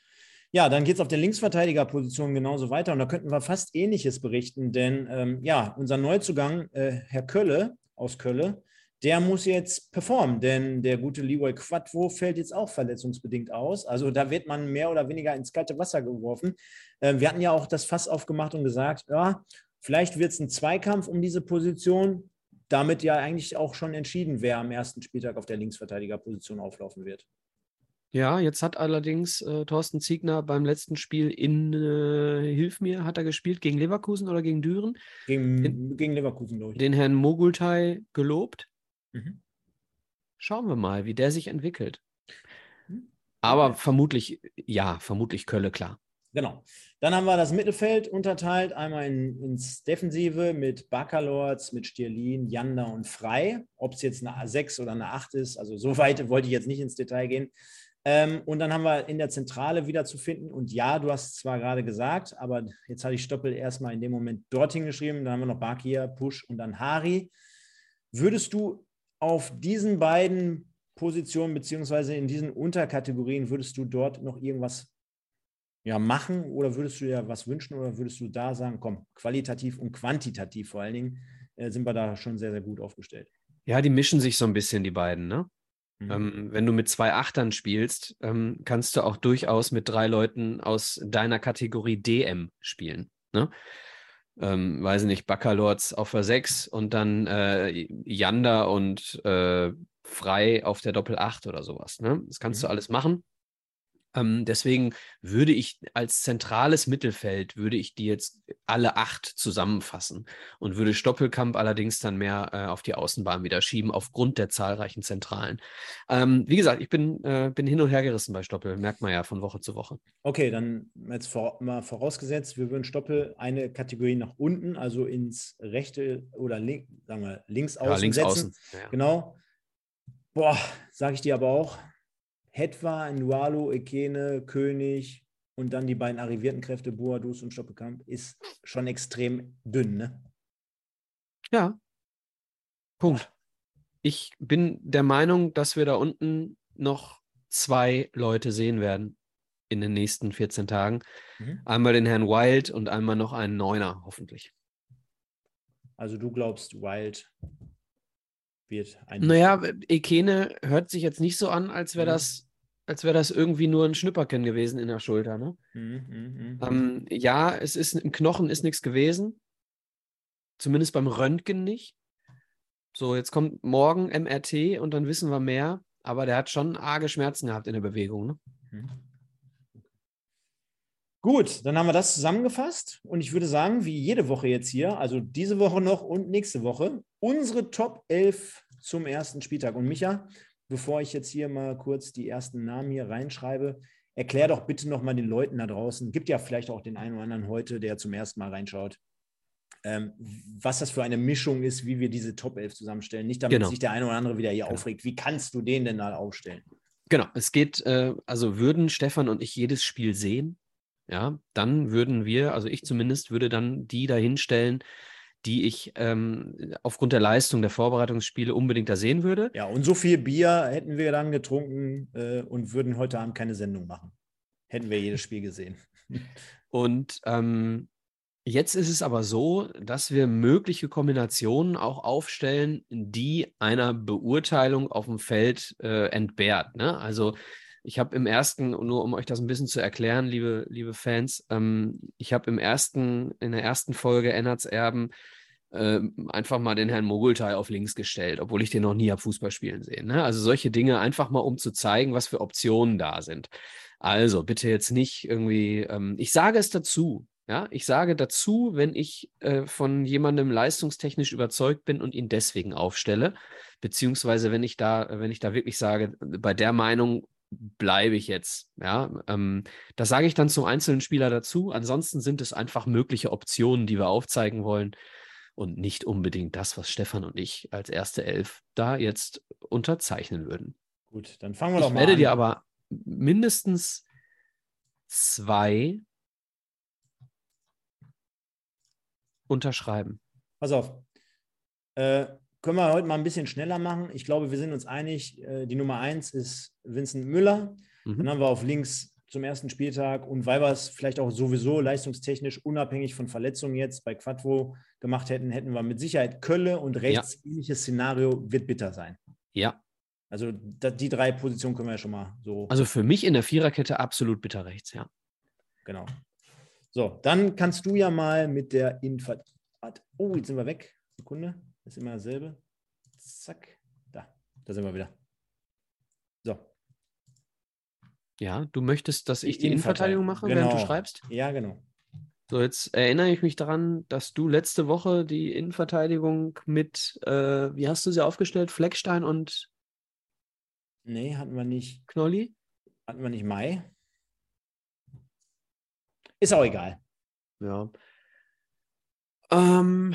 ja, dann geht es auf der Linksverteidigerposition genauso weiter und da könnten wir fast Ähnliches berichten, denn ähm, ja, unser Neuzugang, äh, Herr Kölle aus Kölle, der muss jetzt performen, denn der gute Leroy Quadvo fällt jetzt auch verletzungsbedingt aus. Also da wird man mehr oder weniger ins kalte Wasser geworfen. Äh, wir hatten ja auch das Fass aufgemacht und gesagt, ja, vielleicht wird es ein Zweikampf um diese Position. Damit ja eigentlich auch schon entschieden, wer am ersten Spieltag auf der Linksverteidigerposition auflaufen wird. Ja, jetzt hat allerdings äh, Thorsten Ziegner beim letzten Spiel in, äh, hilf mir, hat er gespielt gegen Leverkusen oder gegen Düren? Gegen, den, gegen Leverkusen, glaube ich. Den Herrn Mogultai gelobt. Mhm. Schauen wir mal, wie der sich entwickelt. Mhm. Aber vermutlich, ja, vermutlich Kölle, klar. Genau. Dann haben wir das Mittelfeld unterteilt, einmal in, ins Defensive mit Baccalords, mit Stierlin, Janda und Frei. Ob es jetzt eine A6 oder eine 8 ist, also so weit wollte ich jetzt nicht ins Detail gehen. Ähm, und dann haben wir in der Zentrale wieder zu finden. Und ja, du hast zwar gerade gesagt, aber jetzt hatte ich Stoppel erstmal in dem Moment dorthin geschrieben. Dann haben wir noch Bakir, Push und dann Hari. Würdest du auf diesen beiden Positionen beziehungsweise in diesen Unterkategorien, würdest du dort noch irgendwas ja, machen oder würdest du dir was wünschen oder würdest du da sagen, komm, qualitativ und quantitativ vor allen Dingen äh, sind wir da schon sehr, sehr gut aufgestellt? Ja, die mischen sich so ein bisschen, die beiden, ne? Mhm. Ähm, wenn du mit zwei Achtern spielst, ähm, kannst du auch durchaus mit drei Leuten aus deiner Kategorie DM spielen. Ne? Ähm, weiß nicht, Baccalords auf der 6 und dann äh, Yanda und äh, Frei auf der Doppel 8 oder sowas. Ne? Das kannst mhm. du alles machen. Ähm, deswegen würde ich als zentrales Mittelfeld, würde ich die jetzt alle acht zusammenfassen und würde Stoppelkamp allerdings dann mehr äh, auf die Außenbahn wieder schieben, aufgrund der zahlreichen Zentralen. Ähm, wie gesagt, ich bin, äh, bin hin und her gerissen bei Stoppel, merkt man ja von Woche zu Woche. Okay, dann jetzt vor, mal vorausgesetzt, wir würden Stoppel eine Kategorie nach unten, also ins rechte oder link, sagen wir, links außen ja, links setzen. Außen. Ja. Genau. Boah, sage ich dir aber auch, Hetwa, Ndualo, Ekene, König und dann die beiden arrivierten Kräfte, Boadus und Stoppelkamp, ist schon extrem dünn, ne? Ja. Punkt. Ich bin der Meinung, dass wir da unten noch zwei Leute sehen werden in den nächsten 14 Tagen. Mhm. Einmal den Herrn Wild und einmal noch einen Neuner, hoffentlich. Also du glaubst, Wild wird ein. Naja, Ekene hört sich jetzt nicht so an, als wäre mhm. das als wäre das irgendwie nur ein Schnipperken gewesen in der Schulter. Ne? Mhm, mhm, ähm, ja, es ist im Knochen ist nichts gewesen. Zumindest beim Röntgen nicht. So, jetzt kommt morgen MRT und dann wissen wir mehr. Aber der hat schon arge Schmerzen gehabt in der Bewegung. Ne? Mhm. Gut, dann haben wir das zusammengefasst und ich würde sagen, wie jede Woche jetzt hier, also diese Woche noch und nächste Woche, unsere Top 11 zum ersten Spieltag. Und Micha, bevor ich jetzt hier mal kurz die ersten Namen hier reinschreibe, erklär doch bitte nochmal den Leuten da draußen, gibt ja vielleicht auch den einen oder anderen heute, der zum ersten Mal reinschaut, ähm, was das für eine Mischung ist, wie wir diese Top 11 zusammenstellen. Nicht, damit genau. sich der eine oder andere wieder hier genau. aufregt. Wie kannst du den denn da aufstellen? Genau, es geht, äh, also würden Stefan und ich jedes Spiel sehen, ja, dann würden wir, also ich zumindest, würde dann die dahinstellen, die ich ähm, aufgrund der Leistung der Vorbereitungsspiele unbedingt da sehen würde. Ja, und so viel Bier hätten wir dann getrunken äh, und würden heute Abend keine Sendung machen. Hätten wir jedes Spiel gesehen. Und ähm, jetzt ist es aber so, dass wir mögliche Kombinationen auch aufstellen, die einer Beurteilung auf dem Feld äh, entbehrt. Ne? Also ich habe im ersten, nur um euch das ein bisschen zu erklären, liebe, liebe Fans, ähm, ich habe im ersten, in der ersten Folge Ennerts Erben äh, einfach mal den Herrn Mogultai auf links gestellt, obwohl ich den noch nie habe Fußball spielen sehen. Ne? Also solche Dinge einfach mal, um zu zeigen, was für Optionen da sind. Also bitte jetzt nicht irgendwie, ähm, ich sage es dazu, ja, ich sage dazu, wenn ich äh, von jemandem leistungstechnisch überzeugt bin und ihn deswegen aufstelle, beziehungsweise wenn ich da, wenn ich da wirklich sage, bei der Meinung bleibe ich jetzt. Ja, ähm, das sage ich dann zum einzelnen Spieler dazu. Ansonsten sind es einfach mögliche Optionen, die wir aufzeigen wollen und nicht unbedingt das, was Stefan und ich als erste Elf da jetzt unterzeichnen würden. Gut, dann fangen wir doch ich mal an. Ich werde dir aber mindestens zwei unterschreiben. Pass auf. Äh, können wir heute mal ein bisschen schneller machen. Ich glaube, wir sind uns einig, äh, die Nummer eins ist Vincent Müller. Mhm. Dann haben wir auf links zum ersten Spieltag und weil wir es vielleicht auch sowieso leistungstechnisch unabhängig von Verletzungen jetzt bei Quattro gemacht hätten, hätten wir mit Sicherheit Kölle und rechts ja. ähnliches Szenario wird bitter sein. Ja. Also die drei Positionen können wir ja schon mal so. Also für mich in der Viererkette absolut bitter rechts, ja. Genau. So, dann kannst du ja mal mit der Info. Oh, jetzt sind wir weg. Sekunde. Ist immer dasselbe. Zack. Da. Da sind wir wieder. So. Ja, du möchtest, dass ich Die Innenverteidigung mache, während du Genau. schreibst? Ja, genau. So, jetzt erinnere ich mich daran, dass du letzte Woche die Innenverteidigung mit, äh, wie hast du sie aufgestellt? Fleckstein und Nee, hatten wir nicht. Knolli? Hatten wir nicht Mai? Ist auch egal. Ja. Ähm,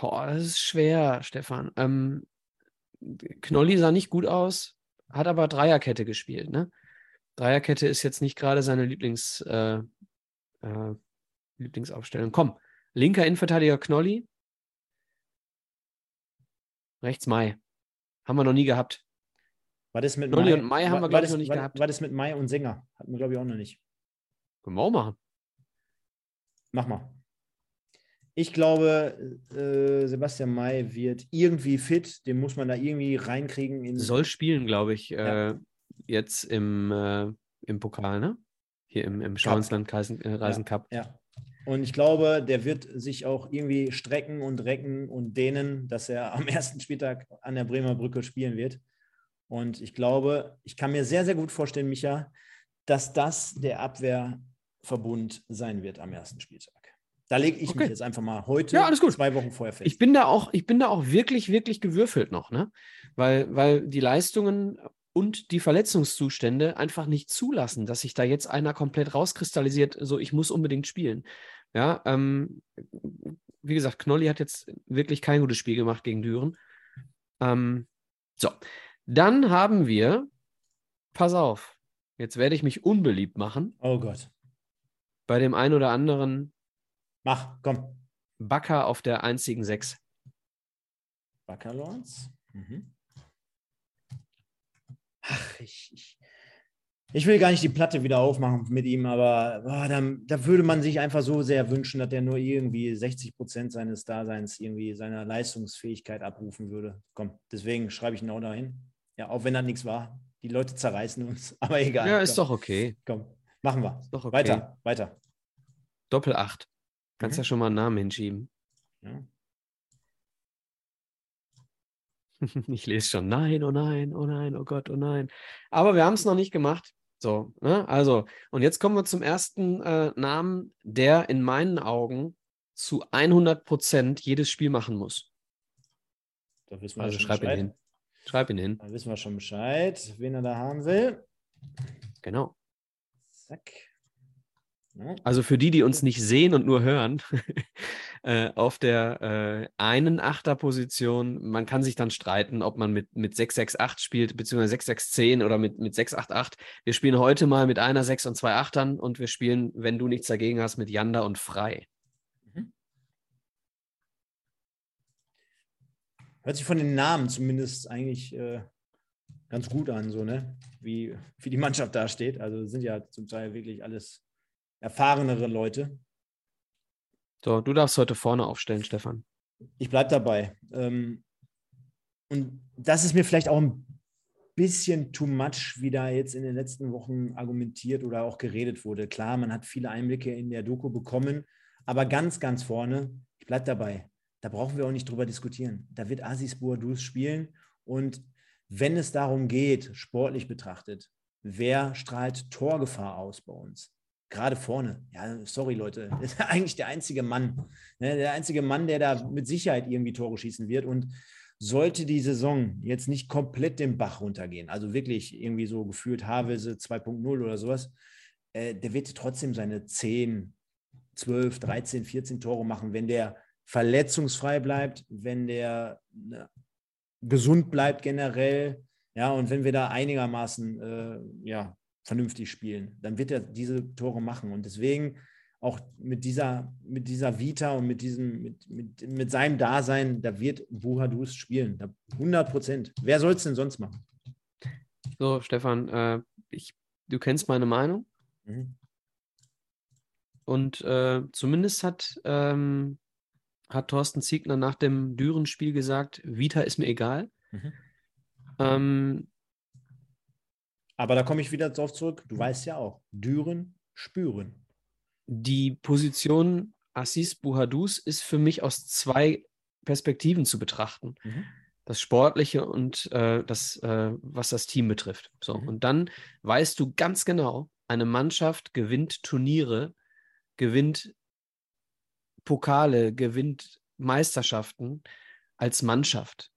boah, das ist schwer, Stefan. Ähm, Knolli sah nicht gut aus, hat aber Dreierkette gespielt, ne? Dreierkette ist jetzt nicht gerade seine Lieblings, äh, äh, Lieblingsaufstellung. Komm, linker Innenverteidiger Knolli. Rechts Mai. Haben wir noch nie gehabt. War das mit Nolli Mai? und Mai haben war- wir, war glaub ich, noch nicht war, gehabt. War das mit Mai und Sänger? Hatten wir, glaube ich, auch noch nicht. Können wir auch machen. Mach mal. Ich glaube, äh, Sebastian May wird irgendwie fit. Den muss man da irgendwie reinkriegen. In, Soll spielen, glaube ich, Ja. äh, jetzt im, äh, im Pokal, ne? Hier im, im Schauinsland Reisen, äh, Reisen Cup. Ja. Und ich glaube, der wird sich auch irgendwie strecken und recken und dehnen, dass er am ersten Spieltag an der Bremer Brücke spielen wird. Und ich glaube, ich kann mir sehr, sehr gut vorstellen, Micha, dass das der Abwehrverbund sein wird am ersten Spieltag. Da lege ich mich Okay. jetzt einfach mal heute, Ja, zwei Wochen vorher fest. Ich bin da auch, ich bin da auch wirklich, wirklich gewürfelt noch, ne? Weil, weil die Leistungen und die Verletzungszustände einfach nicht zulassen, dass sich da jetzt einer komplett rauskristallisiert, so ich muss unbedingt spielen. Ja, ähm, wie gesagt, Knolli hat jetzt wirklich kein gutes Spiel gemacht gegen Düren. Ähm, so, dann haben wir, pass auf, jetzt werde ich mich unbeliebt machen oh Gott. bei dem einen oder anderen Mach, komm. Backer auf der einzigen Sechs. Baccalords. Mhm. Ach, ich, ich, ich will gar nicht die Platte wieder aufmachen mit ihm, aber boah, da, da würde man sich einfach so sehr wünschen, dass er nur irgendwie 60 Prozent seines Daseins, irgendwie seiner Leistungsfähigkeit abrufen würde. Komm, deswegen schreibe ich ihn auch dahin. Ja, auch wenn das nichts war. Die Leute zerreißen uns, aber egal. Ja, ist komm, doch okay. Komm, machen wir. Ist doch okay. Weiter, weiter. Doppel 8. Kannst Mhm. ja schon mal einen Namen hinschieben. Ja. Ich lese schon, nein, oh nein, oh nein, oh Gott, oh nein. Aber wir haben es noch nicht gemacht. So, ne? Also, und jetzt kommen wir zum ersten äh, Namen, der in meinen Augen zu 100 Prozent jedes Spiel machen muss. Da wissen wir Also schon schreib ihn Bescheid. hin. Schreib ihn hin. Da wissen wir schon Bescheid, wen er da haben will. Genau. Zack. Also für die, die uns nicht sehen und nur hören, äh, auf der äh, einen Achterposition, man kann sich dann streiten, ob man mit, mit 668 spielt, beziehungsweise 6610 oder mit, mit 688. Wir spielen heute mal mit einer 6 und zwei Achtern und wir spielen, wenn du nichts dagegen hast, mit Janda und Frei. Hört sich von den Namen zumindest eigentlich äh, ganz gut an, so, ne? Wie, wie die Mannschaft da steht. Also sind ja zum Teil wirklich alles erfahrenere Leute. So, du darfst heute vorne aufstellen, Stefan. Ich bleibe dabei. Ähm, und das ist mir vielleicht auch ein bisschen too much, wie da jetzt in den letzten Wochen argumentiert oder auch geredet wurde. Klar, man hat viele Einblicke in der Doku bekommen, aber ganz, ganz vorne, ich bleibe dabei. Da brauchen wir auch nicht drüber diskutieren. Da wird Asis Boadus spielen und wenn es darum geht, sportlich betrachtet, wer strahlt Torgefahr aus bei uns? Gerade vorne. Ja, sorry, Leute. Ist eigentlich der einzige Mann. Ne, der einzige Mann, der da mit Sicherheit irgendwie Tore schießen wird. Und sollte die Saison jetzt nicht komplett den Bach runtergehen, also wirklich irgendwie so gefühlt Havelse 2.0 oder sowas, äh, der wird trotzdem seine 10, 12, 13, 14 Tore machen, wenn der verletzungsfrei bleibt, wenn der ne, gesund bleibt generell, ja, und wenn wir da einigermaßen äh, ja, vernünftig spielen, dann wird er diese Tore machen. Und deswegen auch mit dieser, mit dieser Vita und mit diesem, mit, mit, mit seinem Dasein, da wird Buhadus spielen. Da 100 Prozent. Wer soll es denn sonst machen? So, Stefan, äh, ich, du kennst meine Meinung Mhm. und äh, zumindest hat, ähm, hat Thorsten Ziegner nach dem Düren-Spiel gesagt, Vita ist mir egal. Mhm. Ähm, Aber da komme ich wieder drauf zurück. Du weißt ja auch, Düren, spüren. die Position Assis Buhadus ist für mich aus zwei Perspektiven zu betrachten. Mhm. Das Sportliche und äh, das, äh, was das Team betrifft. So, Mhm. und dann weißt du ganz genau, eine Mannschaft gewinnt Turniere, gewinnt Pokale, gewinnt Meisterschaften als Mannschaft.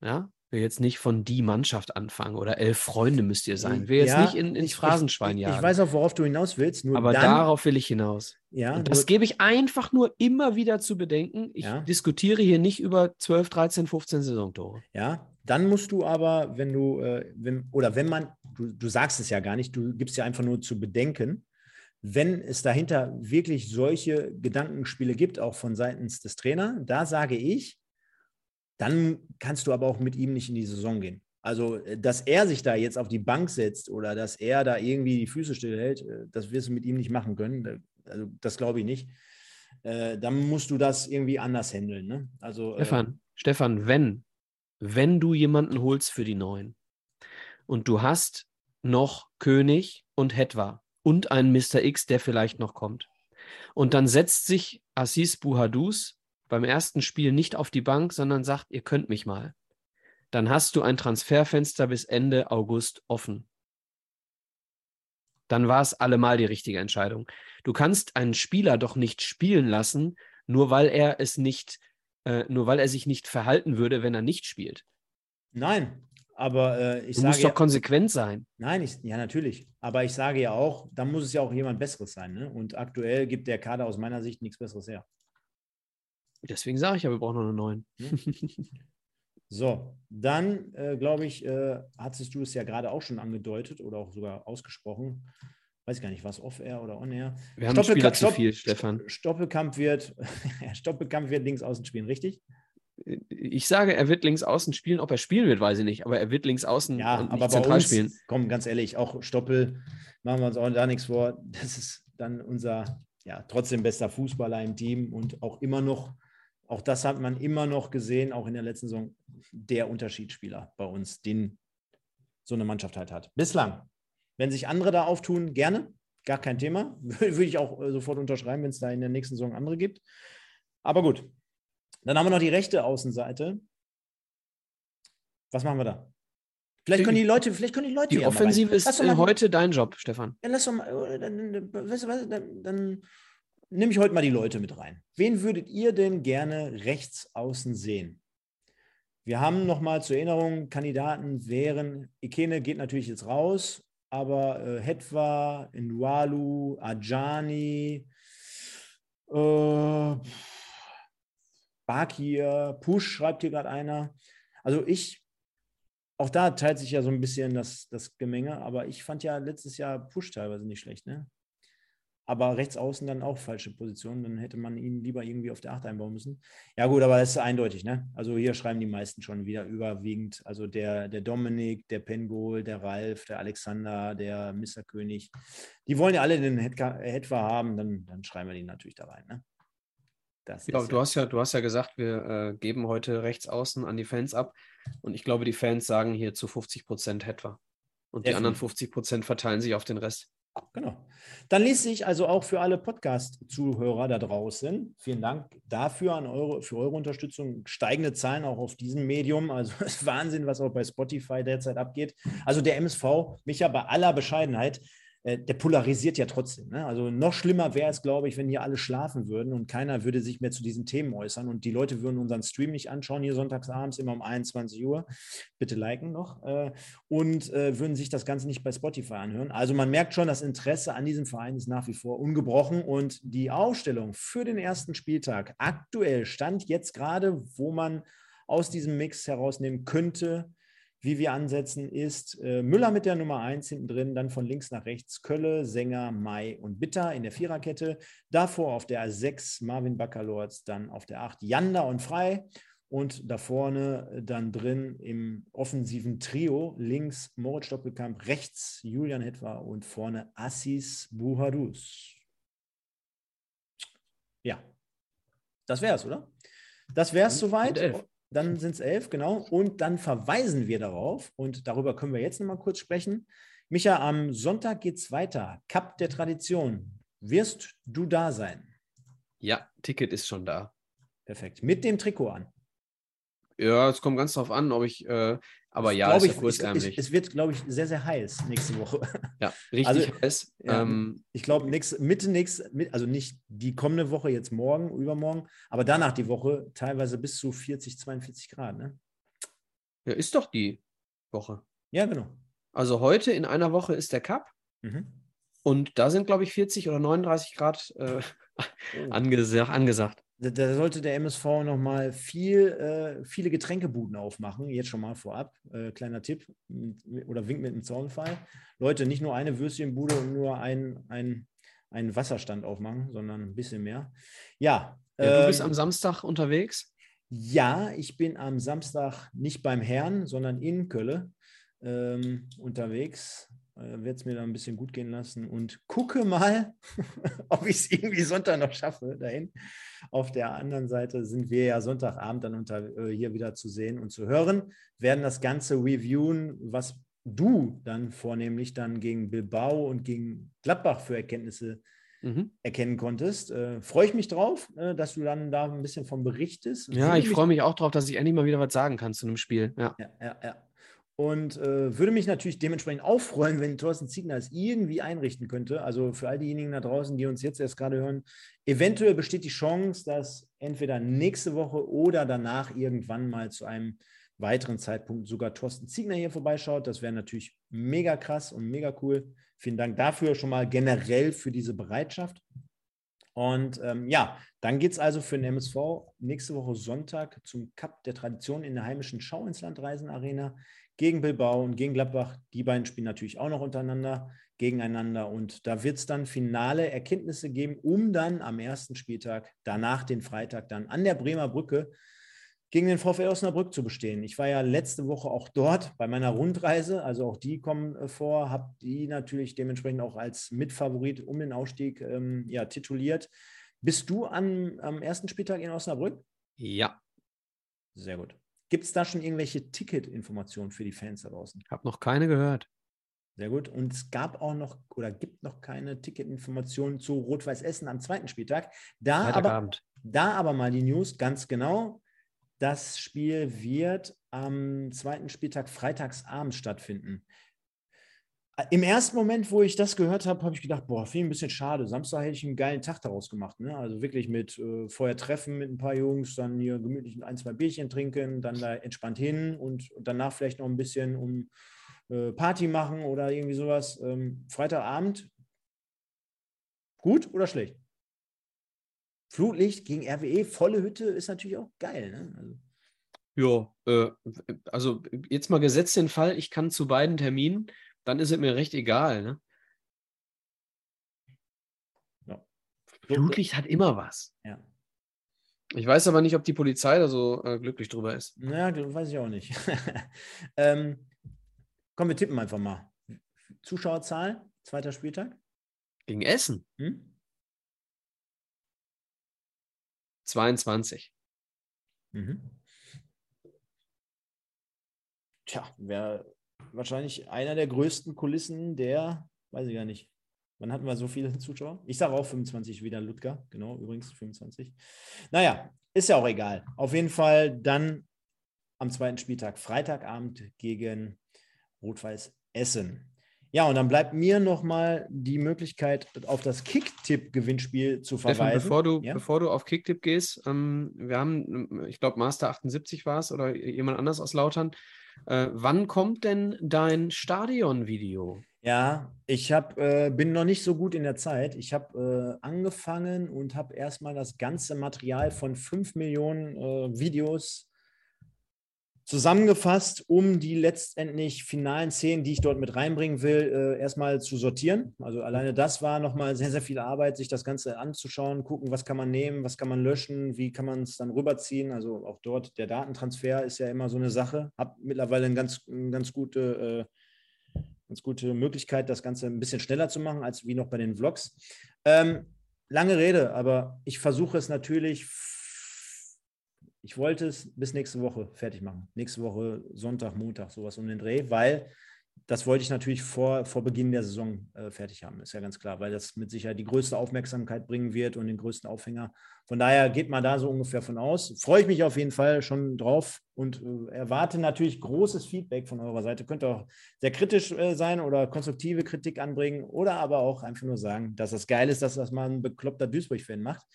Ja, will jetzt nicht von die Mannschaft anfangen oder elf Freunde müsst ihr sein. Will jetzt Ja, nicht in, ins ich- Phrasenschwein ich, jagen. Ich weiß auch, worauf du hinaus willst. Nur aber dann, darauf will ich hinaus. ja, Und das gebe ich einfach nur immer wieder zu bedenken. Ich Ja. diskutiere hier nicht über 12, 13, 15 Saisontore. ja, dann musst du aber, wenn du, äh, wenn, oder wenn man, du, du sagst es ja gar nicht, du gibst ja einfach nur zu bedenken, wenn es dahinter wirklich solche Gedankenspiele gibt, auch von seitens des Trainers, da sage ich, dann kannst du aber auch mit ihm nicht in die Saison gehen. Also, äh, dass er sich da jetzt auf die Bank setzt oder dass er da irgendwie die Füße stillhält, äh, das wirst du mit ihm nicht machen können. Also, das glaube ich nicht. Äh, dann musst du das irgendwie anders handeln. Ne? Also, äh, Stefan, Stefan, wenn, wenn du jemanden holst für die Neuen und du hast noch König und Hetwa und einen Mr. X, der vielleicht noch kommt, und dann setzt sich Assis Buhadus beim ersten Spiel nicht auf die Bank, sondern sagt, ihr könnt mich mal, dann hast du ein Transferfenster bis Ende August offen. Dann war es allemal die richtige Entscheidung. Du kannst einen Spieler doch nicht spielen lassen, nur weil er es nicht äh, nur weil er sich nicht verhalten würde, wenn er nicht spielt. nein, aber äh, ich Du sage musst doch ja, konsequent sein. nein, ich, ja, natürlich. Aber ich sage ja auch, dann muss es ja auch jemand Besseres sein. Ne? Und aktuell gibt der Kader aus meiner Sicht nichts Besseres her. Deswegen sage ich ja, wir brauchen noch einen neuen. So, dann äh, glaube ich, äh, hattest du es ja gerade auch schon angedeutet oder auch sogar ausgesprochen. Weiß gar nicht, was off-air oder on-air. Wir haben Spieler zu viel, Stefan. Stoppelkamp wird, Stoppelkamp wird links außen spielen, richtig? Ich sage, er wird links außen spielen. Ob er spielen wird, weiß ich nicht. Aber er wird links außen Ja, und aber zentral uns, spielen. komm, ganz ehrlich, auch Stoppel, machen wir uns auch da nichts vor. Das ist dann unser, ja, trotzdem bester Fußballer im Team und auch immer noch, auch das hat man immer noch gesehen, auch in der letzten Saison, der Unterschiedsspieler bei uns, den so eine Mannschaft halt hat. Bislang. Wenn sich andere da auftun, gerne, gar kein Thema. Würde ich auch äh, sofort unterschreiben, wenn es da in der nächsten Saison andere gibt. Aber gut. Dann haben wir noch die rechte Außenseite. Was machen wir da? Vielleicht können die Leute, vielleicht können die Leute Die. Offensive ist mal heute dein Job, Stefan. ja, lass doch mal, äh, dann, dann, weißt du was, dann, dann nehme ich heute mal die Leute mit rein. Wen würdet ihr denn gerne rechts außen sehen? Wir haben nochmal zur Erinnerung, Kandidaten wären, Ikene geht natürlich jetzt raus, aber äh, Hetwa, Nwalu, Ajani, äh, Bakir, Push schreibt hier gerade einer. Also ich, auch da teilt sich ja so ein bisschen das, das Gemenge, aber ich fand ja letztes Jahr Push teilweise nicht schlecht, ne? Aber rechts außen dann auch falsche Position, dann hätte man ihn lieber irgendwie auf der Acht einbauen müssen. Ja, gut, aber das ist eindeutig, ne? Also hier schreiben die meisten schon wieder überwiegend. Also der, der Dominik, der Pengol, der Ralf, der Alexander, der Mr. König, die wollen ja alle den Hetwa haben, dann, dann schreiben wir die natürlich da rein, ne? Das Ja, du hast ja, du hast ja gesagt, wir äh, geben heute rechts außen an die Fans ab. Und ich glaube, die Fans sagen hier zu 50 Prozent etwa. Und die anderen Definitiv. 50 Prozent verteilen sich auf den Rest. Genau. Dann ließ sich also auch für alle Podcast-Zuhörer da draußen, vielen Dank dafür an eure, für eure Unterstützung. Steigende Zahlen auch auf diesem Medium. Also es ist Wahnsinn, was auch bei Spotify derzeit abgeht. Also der MSV, Micha, bei aller Bescheidenheit, der polarisiert ja trotzdem. Ne? Also noch schlimmer wäre es, glaube ich, wenn hier alle schlafen würden und keiner würde sich mehr zu diesen Themen äußern und die Leute würden unseren Stream nicht anschauen, hier sonntagsabends immer um 21 Uhr. Bitte liken noch. Äh, und äh, würden sich das Ganze nicht bei Spotify anhören. Also man merkt schon, das Interesse an diesem Verein ist nach wie vor ungebrochen und die Aufstellung für den ersten Spieltag aktuell stand jetzt gerade, wo man aus diesem Mix herausnehmen könnte, wie wir ansetzen, ist äh, Müller mit der Nummer 1 hinten drin, dann von links nach rechts Kölle, Sänger, Mai und Bitter in der Viererkette. Davor auf der 6 Marvin Baccalords, dann auf der 8 Janda und Frei und da vorne dann drin im offensiven Trio links Moritz Doppelkamp, rechts Julian Hetwa und vorne Assis Buhadus. Ja, das wäre es, oder? Das wäre es Und- soweit. und elf. Dann sind es elf, genau. Und dann verweisen wir darauf, und darüber können wir jetzt nochmal kurz sprechen. Micha, am Sonntag geht es weiter. Cup der Tradition. Wirst du da sein? Ja, Ticket ist schon da. Perfekt. Mit dem Trikot an. Ja, es kommt ganz drauf an, ob ich, äh, aber ja, ist ich, ja kurzärmlich. Es, es wird, glaube ich, sehr, sehr heiß nächste Woche. ja, richtig Also, heiß. Ja, Ähm, ich glaube, Mitte nächste, mit- also nicht die kommende Woche, jetzt morgen, übermorgen, aber danach die Woche teilweise bis zu 40, 42 Grad. Ne? ja, ist doch die Woche. Ja, genau. Also heute in einer Woche ist der Cup Mhm. und da sind, glaube ich, 40 oder 39 Grad äh, Oh. angesagt. Da, da sollte der MSV nochmal viel, äh, viele Getränkebuden aufmachen, jetzt schon mal vorab. Äh, kleiner Tipp oder Wink mit dem Zaunfall. Leute, nicht nur eine Würstchenbude und nur ein, ein, einen Wasserstand aufmachen, sondern ein bisschen mehr. Ja, Ja, du bist ähm, am Samstag unterwegs. Ja, ich bin am Samstag nicht beim Herrn, sondern in Kölle ähm, unterwegs. Äh, Werde es mir da ein bisschen gut gehen lassen und gucke mal, ob ich es irgendwie Sonntag noch schaffe dahin. Auf der anderen Seite sind wir ja Sonntagabend dann unter, äh, hier wieder zu sehen und zu hören, werden das Ganze reviewen, was du dann vornehmlich dann gegen Bilbao und gegen Gladbach für Erkenntnisse Mhm. erkennen konntest. Äh, Freue ich mich drauf, äh, dass du dann da ein bisschen von berichtest. Ja, ich freue mich auch drauf, dass ich endlich mal wieder was sagen kann zu einem Spiel. Ja. Ja, ja, ja. Und äh, würde mich natürlich dementsprechend auch freuen, wenn Thorsten Ziegner es irgendwie einrichten könnte. Also für all diejenigen da draußen, die uns jetzt erst gerade hören, eventuell besteht die Chance, dass entweder nächste Woche oder danach irgendwann mal zu einem weiteren Zeitpunkt sogar Thorsten Ziegner hier vorbeischaut. Das wäre natürlich mega krass und mega cool. Vielen Dank dafür schon mal generell für diese Bereitschaft. Und ähm, ja, dann geht es also für den MSV nächste Woche Sonntag zum Cup der Tradition in der heimischen Schau ins Land Reisen Arena gegen Bilbao und gegen Gladbach. Die beiden spielen natürlich auch noch untereinander, gegeneinander. Und da wird es dann finale Erkenntnisse geben, um dann am ersten Spieltag, danach den Freitag, dann an der Bremer Brücke gegen den VfL Osnabrück zu bestehen. Ich war ja letzte Woche auch dort bei meiner Rundreise, also auch die kommen äh, vor, habe die natürlich dementsprechend auch als Mitfavorit um den Aufstieg ähm, ja, tituliert. Bist du am, am ersten Spieltag in Osnabrück? Ja, Sehr gut. Gibt es da schon irgendwelche Ticketinformationen für die Fans da draußen? habe noch keine gehört. Sehr gut. Und es gab auch noch oder gibt noch keine Ticketinformationen zu Rot-Weiß Essen am zweiten Spieltag. Da aber, da aber mal die News, ganz genau. Das Spiel wird am zweiten Spieltag freitagsabends stattfinden. Im ersten Moment, wo ich das gehört habe, habe ich gedacht, boah, finde ich ein bisschen schade. Samstag hätte ich einen geilen Tag daraus gemacht. Ne? Also wirklich mit äh, vorher treffen mit ein paar Jungs, dann hier gemütlich ein, zwei Bierchen trinken, dann da entspannt hin und, und danach vielleicht noch ein bisschen um äh, Party machen oder irgendwie sowas. Ähm, Freitagabend, gut oder schlecht? Flutlicht gegen RWE, volle Hütte ist natürlich auch geil. Ne? Also, Ja, äh, also jetzt mal gesetzt den Fall, ich kann zu beiden Terminen, dann ist es mir recht egal. Ne? ja. Flutlicht hat immer was. Ja. Ich weiß aber nicht, ob die Polizei da so äh, glücklich drüber ist. Naja, das weiß ich auch nicht. ähm, komm, wir tippen einfach mal. Zuschauerzahl, zweiter Spieltag. Gegen Essen Hm? 22. Mhm. Tja, wäre wahrscheinlich einer der größten Kulissen der, weiß ich gar nicht. Wann hatten wir so viele Zuschauer? Ich sage auch 25 wieder Ludger, genau, übrigens 25. Naja, ist ja auch egal. Auf jeden Fall dann am zweiten Spieltag, Freitagabend gegen Rot-Weiß Essen. Ja, und dann bleibt mir nochmal die Möglichkeit, auf das Kicktipp-Gewinnspiel zu Stefan, verweisen. bevor du, ja? bevor du auf Kicktipp gehst, ähm, wir haben, ähm, ich glaube, Master 78 war es oder jemand anders aus Lautern. Äh, wann kommt denn dein Stadion-Video? Ja, ich hab, äh, bin noch nicht so gut in der Zeit. Ich habe äh, angefangen und habe erstmal das ganze Material von 5 Millionen äh, Videos zusammengefasst, um die letztendlich finalen Szenen, die ich dort mit reinbringen will, äh, erstmal zu sortieren. Also alleine das war nochmal sehr, sehr viel Arbeit, sich das Ganze anzuschauen, gucken, was kann man nehmen, was kann man löschen, wie kann man es dann rüberziehen. Also auch dort der Datentransfer ist ja immer so eine Sache. Habe mittlerweile eine ganz, eine ganz gute äh, ganz gute Möglichkeit, das Ganze ein bisschen schneller zu machen, als wie noch bei den Vlogs. Ähm, lange Rede, aber ich versuche es natürlich. Ich wollte es bis nächste Woche fertig machen. Nächste Woche, Sonntag, Montag, sowas um den Dreh, weil das wollte ich natürlich vor, vor Beginn der Saison äh, fertig haben, ist ja ganz klar, weil das mit Sicherheit die größte Aufmerksamkeit bringen wird und den größten Aufhänger. Von daher geht man da so ungefähr von aus. Freue ich mich auf jeden Fall schon drauf und äh, erwarte natürlich großes Feedback von eurer Seite. Könnt auch sehr kritisch äh, sein oder konstruktive Kritik anbringen oder aber auch einfach nur sagen, dass das geil ist, dass das mal ein bekloppter Duisburg-Fan macht.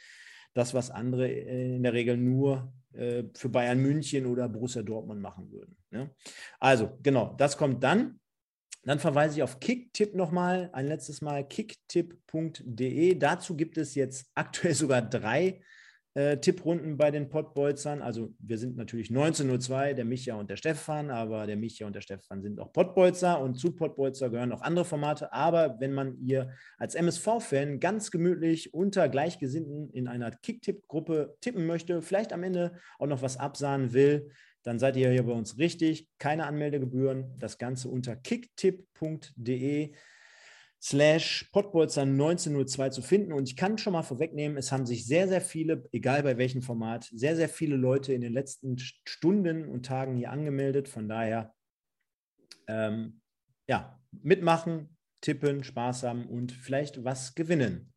Das, was andere äh, in der Regel nur äh, für Bayern München oder Borussia Dortmund machen würden. Ne? Also, genau, das kommt dann. Dann verweise ich auf Kicktipp nochmal, ein letztes Mal, kicktipp.de. Dazu gibt es jetzt aktuell sogar drei äh, Tipprunden bei den Pottbolzern. Also wir sind natürlich 19.02, der Micha und der Stefan, aber der Micha und der Stefan sind auch Pottbolzer und zu Pottbolzer gehören auch andere Formate. Aber wenn man ihr als MSV-Fan ganz gemütlich unter Gleichgesinnten in einer Kicktipp-Gruppe tippen möchte, vielleicht am Ende auch noch was absahen will, dann seid ihr hier bei uns richtig. Keine Anmeldegebühren. Das Ganze unter kicktipp.de slash Pottbolzer 1902 zu finden. Und ich kann schon mal vorwegnehmen, es haben sich sehr, sehr viele, egal bei welchem Format, sehr, sehr viele Leute in den letzten Stunden und Tagen hier angemeldet. Von daher, ähm, ja, mitmachen, tippen, Spaß haben und vielleicht was gewinnen.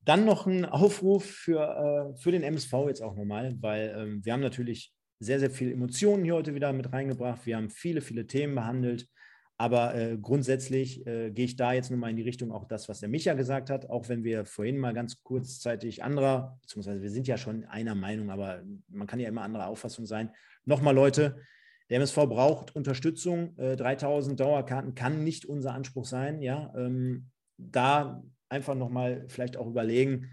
Dann noch ein Aufruf für, äh, für den MSV jetzt auch nochmal, weil ähm, wir haben natürlich sehr, sehr viele Emotionen hier heute wieder mit reingebracht. Wir haben viele, viele Themen behandelt. Aber äh, grundsätzlich äh, gehe ich da jetzt nochmal in die Richtung auch das, was der Micha gesagt hat, auch wenn wir vorhin mal ganz kurzzeitig anderer, beziehungsweise wir sind ja schon einer Meinung, aber man kann ja immer anderer Auffassung sein. Nochmal, Leute, der MSV braucht Unterstützung. Äh, 3000 Dauerkarten kann nicht unser Anspruch sein. Ja, ähm, da einfach nochmal vielleicht auch überlegen,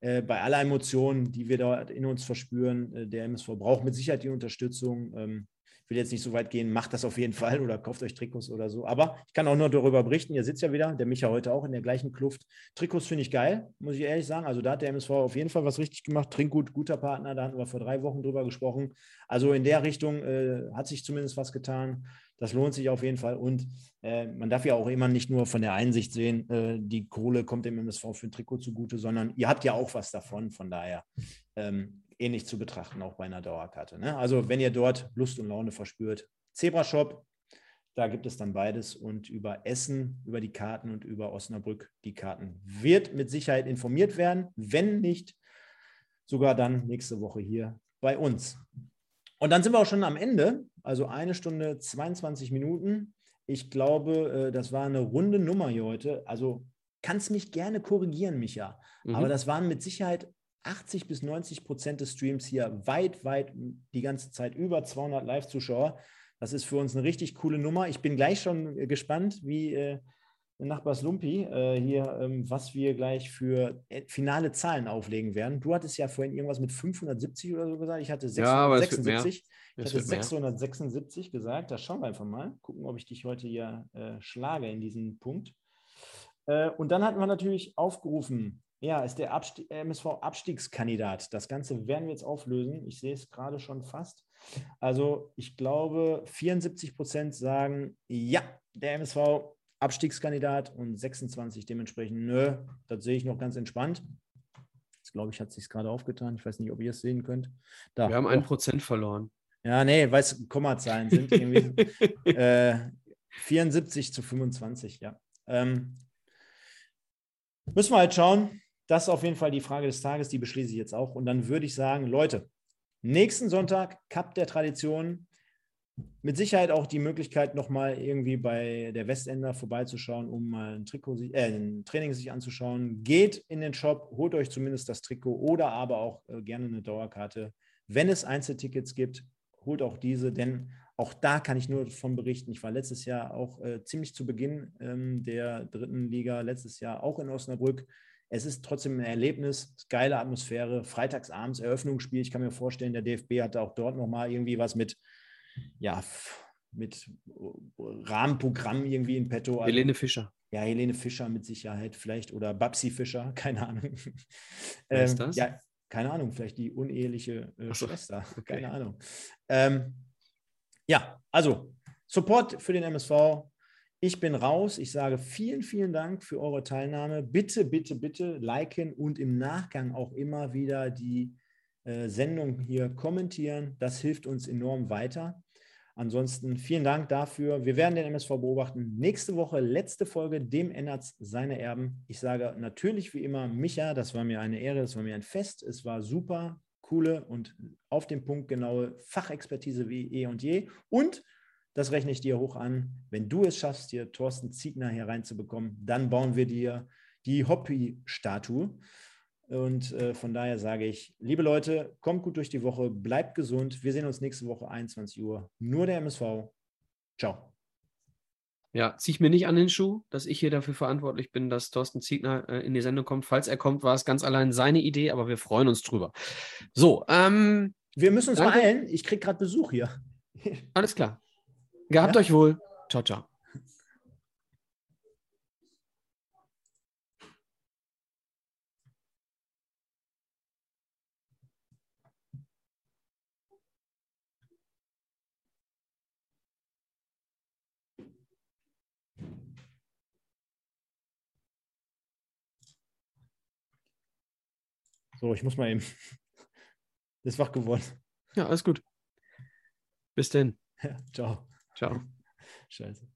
äh, bei aller Emotionen, die wir dort in uns verspüren, äh, der MSV braucht mit Sicherheit die Unterstützung. Ähm, will jetzt nicht so weit gehen, macht das auf jeden Fall oder kauft euch Trikots oder so. Aber ich kann auch nur darüber berichten. Ihr sitzt ja wieder, der Micha heute auch in der gleichen Kluft. Trikots finde ich geil, muss ich ehrlich sagen. Also da hat der MSV auf jeden Fall was richtig gemacht. Trinkgut, guter Partner, da hatten wir vor drei Wochen drüber gesprochen. Also in der Richtung äh, hat sich zumindest was getan. Das lohnt sich auf jeden Fall. Und äh, man darf ja auch immer nicht nur von der Einsicht sehen, äh, die Kohle kommt dem MSV für ein Trikot zugute, sondern ihr habt ja auch was davon. Von daher ähm, ähnlich zu betrachten, auch bei einer Dauerkarte. Ne? Also wenn ihr dort Lust und Laune verspürt, Zebra Shop, da gibt es dann beides und über Essen, über die Karten und über Osnabrück die Karten wird mit Sicherheit informiert werden, wenn nicht sogar dann nächste Woche hier bei uns. Und dann sind wir auch schon am Ende, also eine Stunde 22 Minuten. Ich glaube, äh, das war eine runde Nummer hier heute. Also kannst mich gerne korrigieren, Micha. Mhm. Aber das waren mit Sicherheit 80 bis 90 Prozent des Streams hier weit, weit die ganze Zeit über 200 Live-Zuschauer. Das ist für uns eine richtig coole Nummer. Ich bin gleich schon gespannt, wie äh, Nachbars Lumpi äh, hier, ähm, was wir gleich für äh, finale Zahlen auflegen werden. Du hattest ja vorhin irgendwas mit 570 oder so gesagt. Ich hatte 676. Ja, ich hatte 676 gesagt. Da schauen wir einfach mal. Gucken, ob ich dich heute hier äh, schlage in diesem Punkt. Äh, und dann hatten wir natürlich aufgerufen, ja, ist der Abstieg, MSV-Abstiegskandidat. Das Ganze werden wir jetzt auflösen. Ich sehe es gerade schon fast. Also ich glaube, 74 Prozent sagen, ja, der MSV Abstiegskandidat und 26 dementsprechend, nö, das sehe ich noch ganz entspannt. Jetzt glaube ich, hat sich gerade aufgetan. Ich weiß nicht, ob ihr es sehen könnt. Da. Wir haben ein Prozent verloren. Ja, nee, weiß, Kommazahlen sind irgendwie äh, 74 zu 25, ja. Ähm, müssen wir halt schauen. Das ist auf jeden Fall die Frage des Tages, die beschließe ich jetzt auch. Und dann würde ich sagen, Leute, nächsten Sonntag, Cup der Tradition, mit Sicherheit auch die Möglichkeit, nochmal irgendwie bei der Westender vorbeizuschauen, um mal ein, Trikot, äh, ein Training sich anzuschauen. Geht in den Shop, holt euch zumindest das Trikot oder aber auch äh, gerne eine Dauerkarte. Wenn es Einzeltickets gibt, holt auch diese, denn auch da kann ich nur davon berichten. Ich war letztes Jahr auch äh, ziemlich zu Beginn ähm, der dritten Liga, letztes Jahr auch in Osnabrück. Es ist trotzdem ein Erlebnis, geile Atmosphäre, freitagsabends Eröffnungsspiel. Ich kann mir vorstellen, der DFB hatte auch dort nochmal irgendwie was mit ja, mit Rahmenprogramm irgendwie in petto. Also, Helene Fischer. Ja, Helene Fischer mit Sicherheit vielleicht oder Babsi Fischer, keine Ahnung. Wer ist ähm, das? Ja, keine Ahnung, vielleicht die uneheliche äh, so, Schwester, okay. keine Ahnung. Ähm, ja, also Support für den MSV. Ich bin raus. Ich sage vielen, vielen Dank für eure Teilnahme. Bitte, bitte, bitte liken und im Nachgang auch immer wieder die äh, Sendung hier kommentieren. Das hilft uns enorm weiter. ansonsten vielen Dank dafür. Wir werden den MSV beobachten. Nächste Woche, letzte Folge, dem ändert seine Erben. Ich sage natürlich wie immer, Micha, das war mir eine Ehre, das war mir ein Fest. Es war super, coole und auf den Punkt genaue Fachexpertise wie eh und je. Und das rechne ich dir hoch an. Wenn du es schaffst, hier Thorsten Ziegner hier reinzubekommen, dann bauen wir dir die Hoppy-Statue. Und äh, von daher sage ich, liebe Leute, kommt gut durch die Woche, bleibt gesund. Wir sehen uns nächste Woche 21 Uhr. Nur der MSV. Ciao. Ja, zieh ich mir nicht an den Schuh, dass ich hier dafür verantwortlich bin, dass Thorsten Ziegner äh, in die Sendung kommt. Falls er kommt, war es ganz allein seine Idee, aber wir freuen uns drüber. So, ähm, wir müssen uns danke. beeilen. Ich kriege gerade Besuch hier. Alles klar. Gehabt Ja. euch wohl. Ciao, ciao. So, ich muss mal eben. Ist wach geworden. Ja, alles gut. Bis denn. Ja, ciao. Ciao. Scheiße.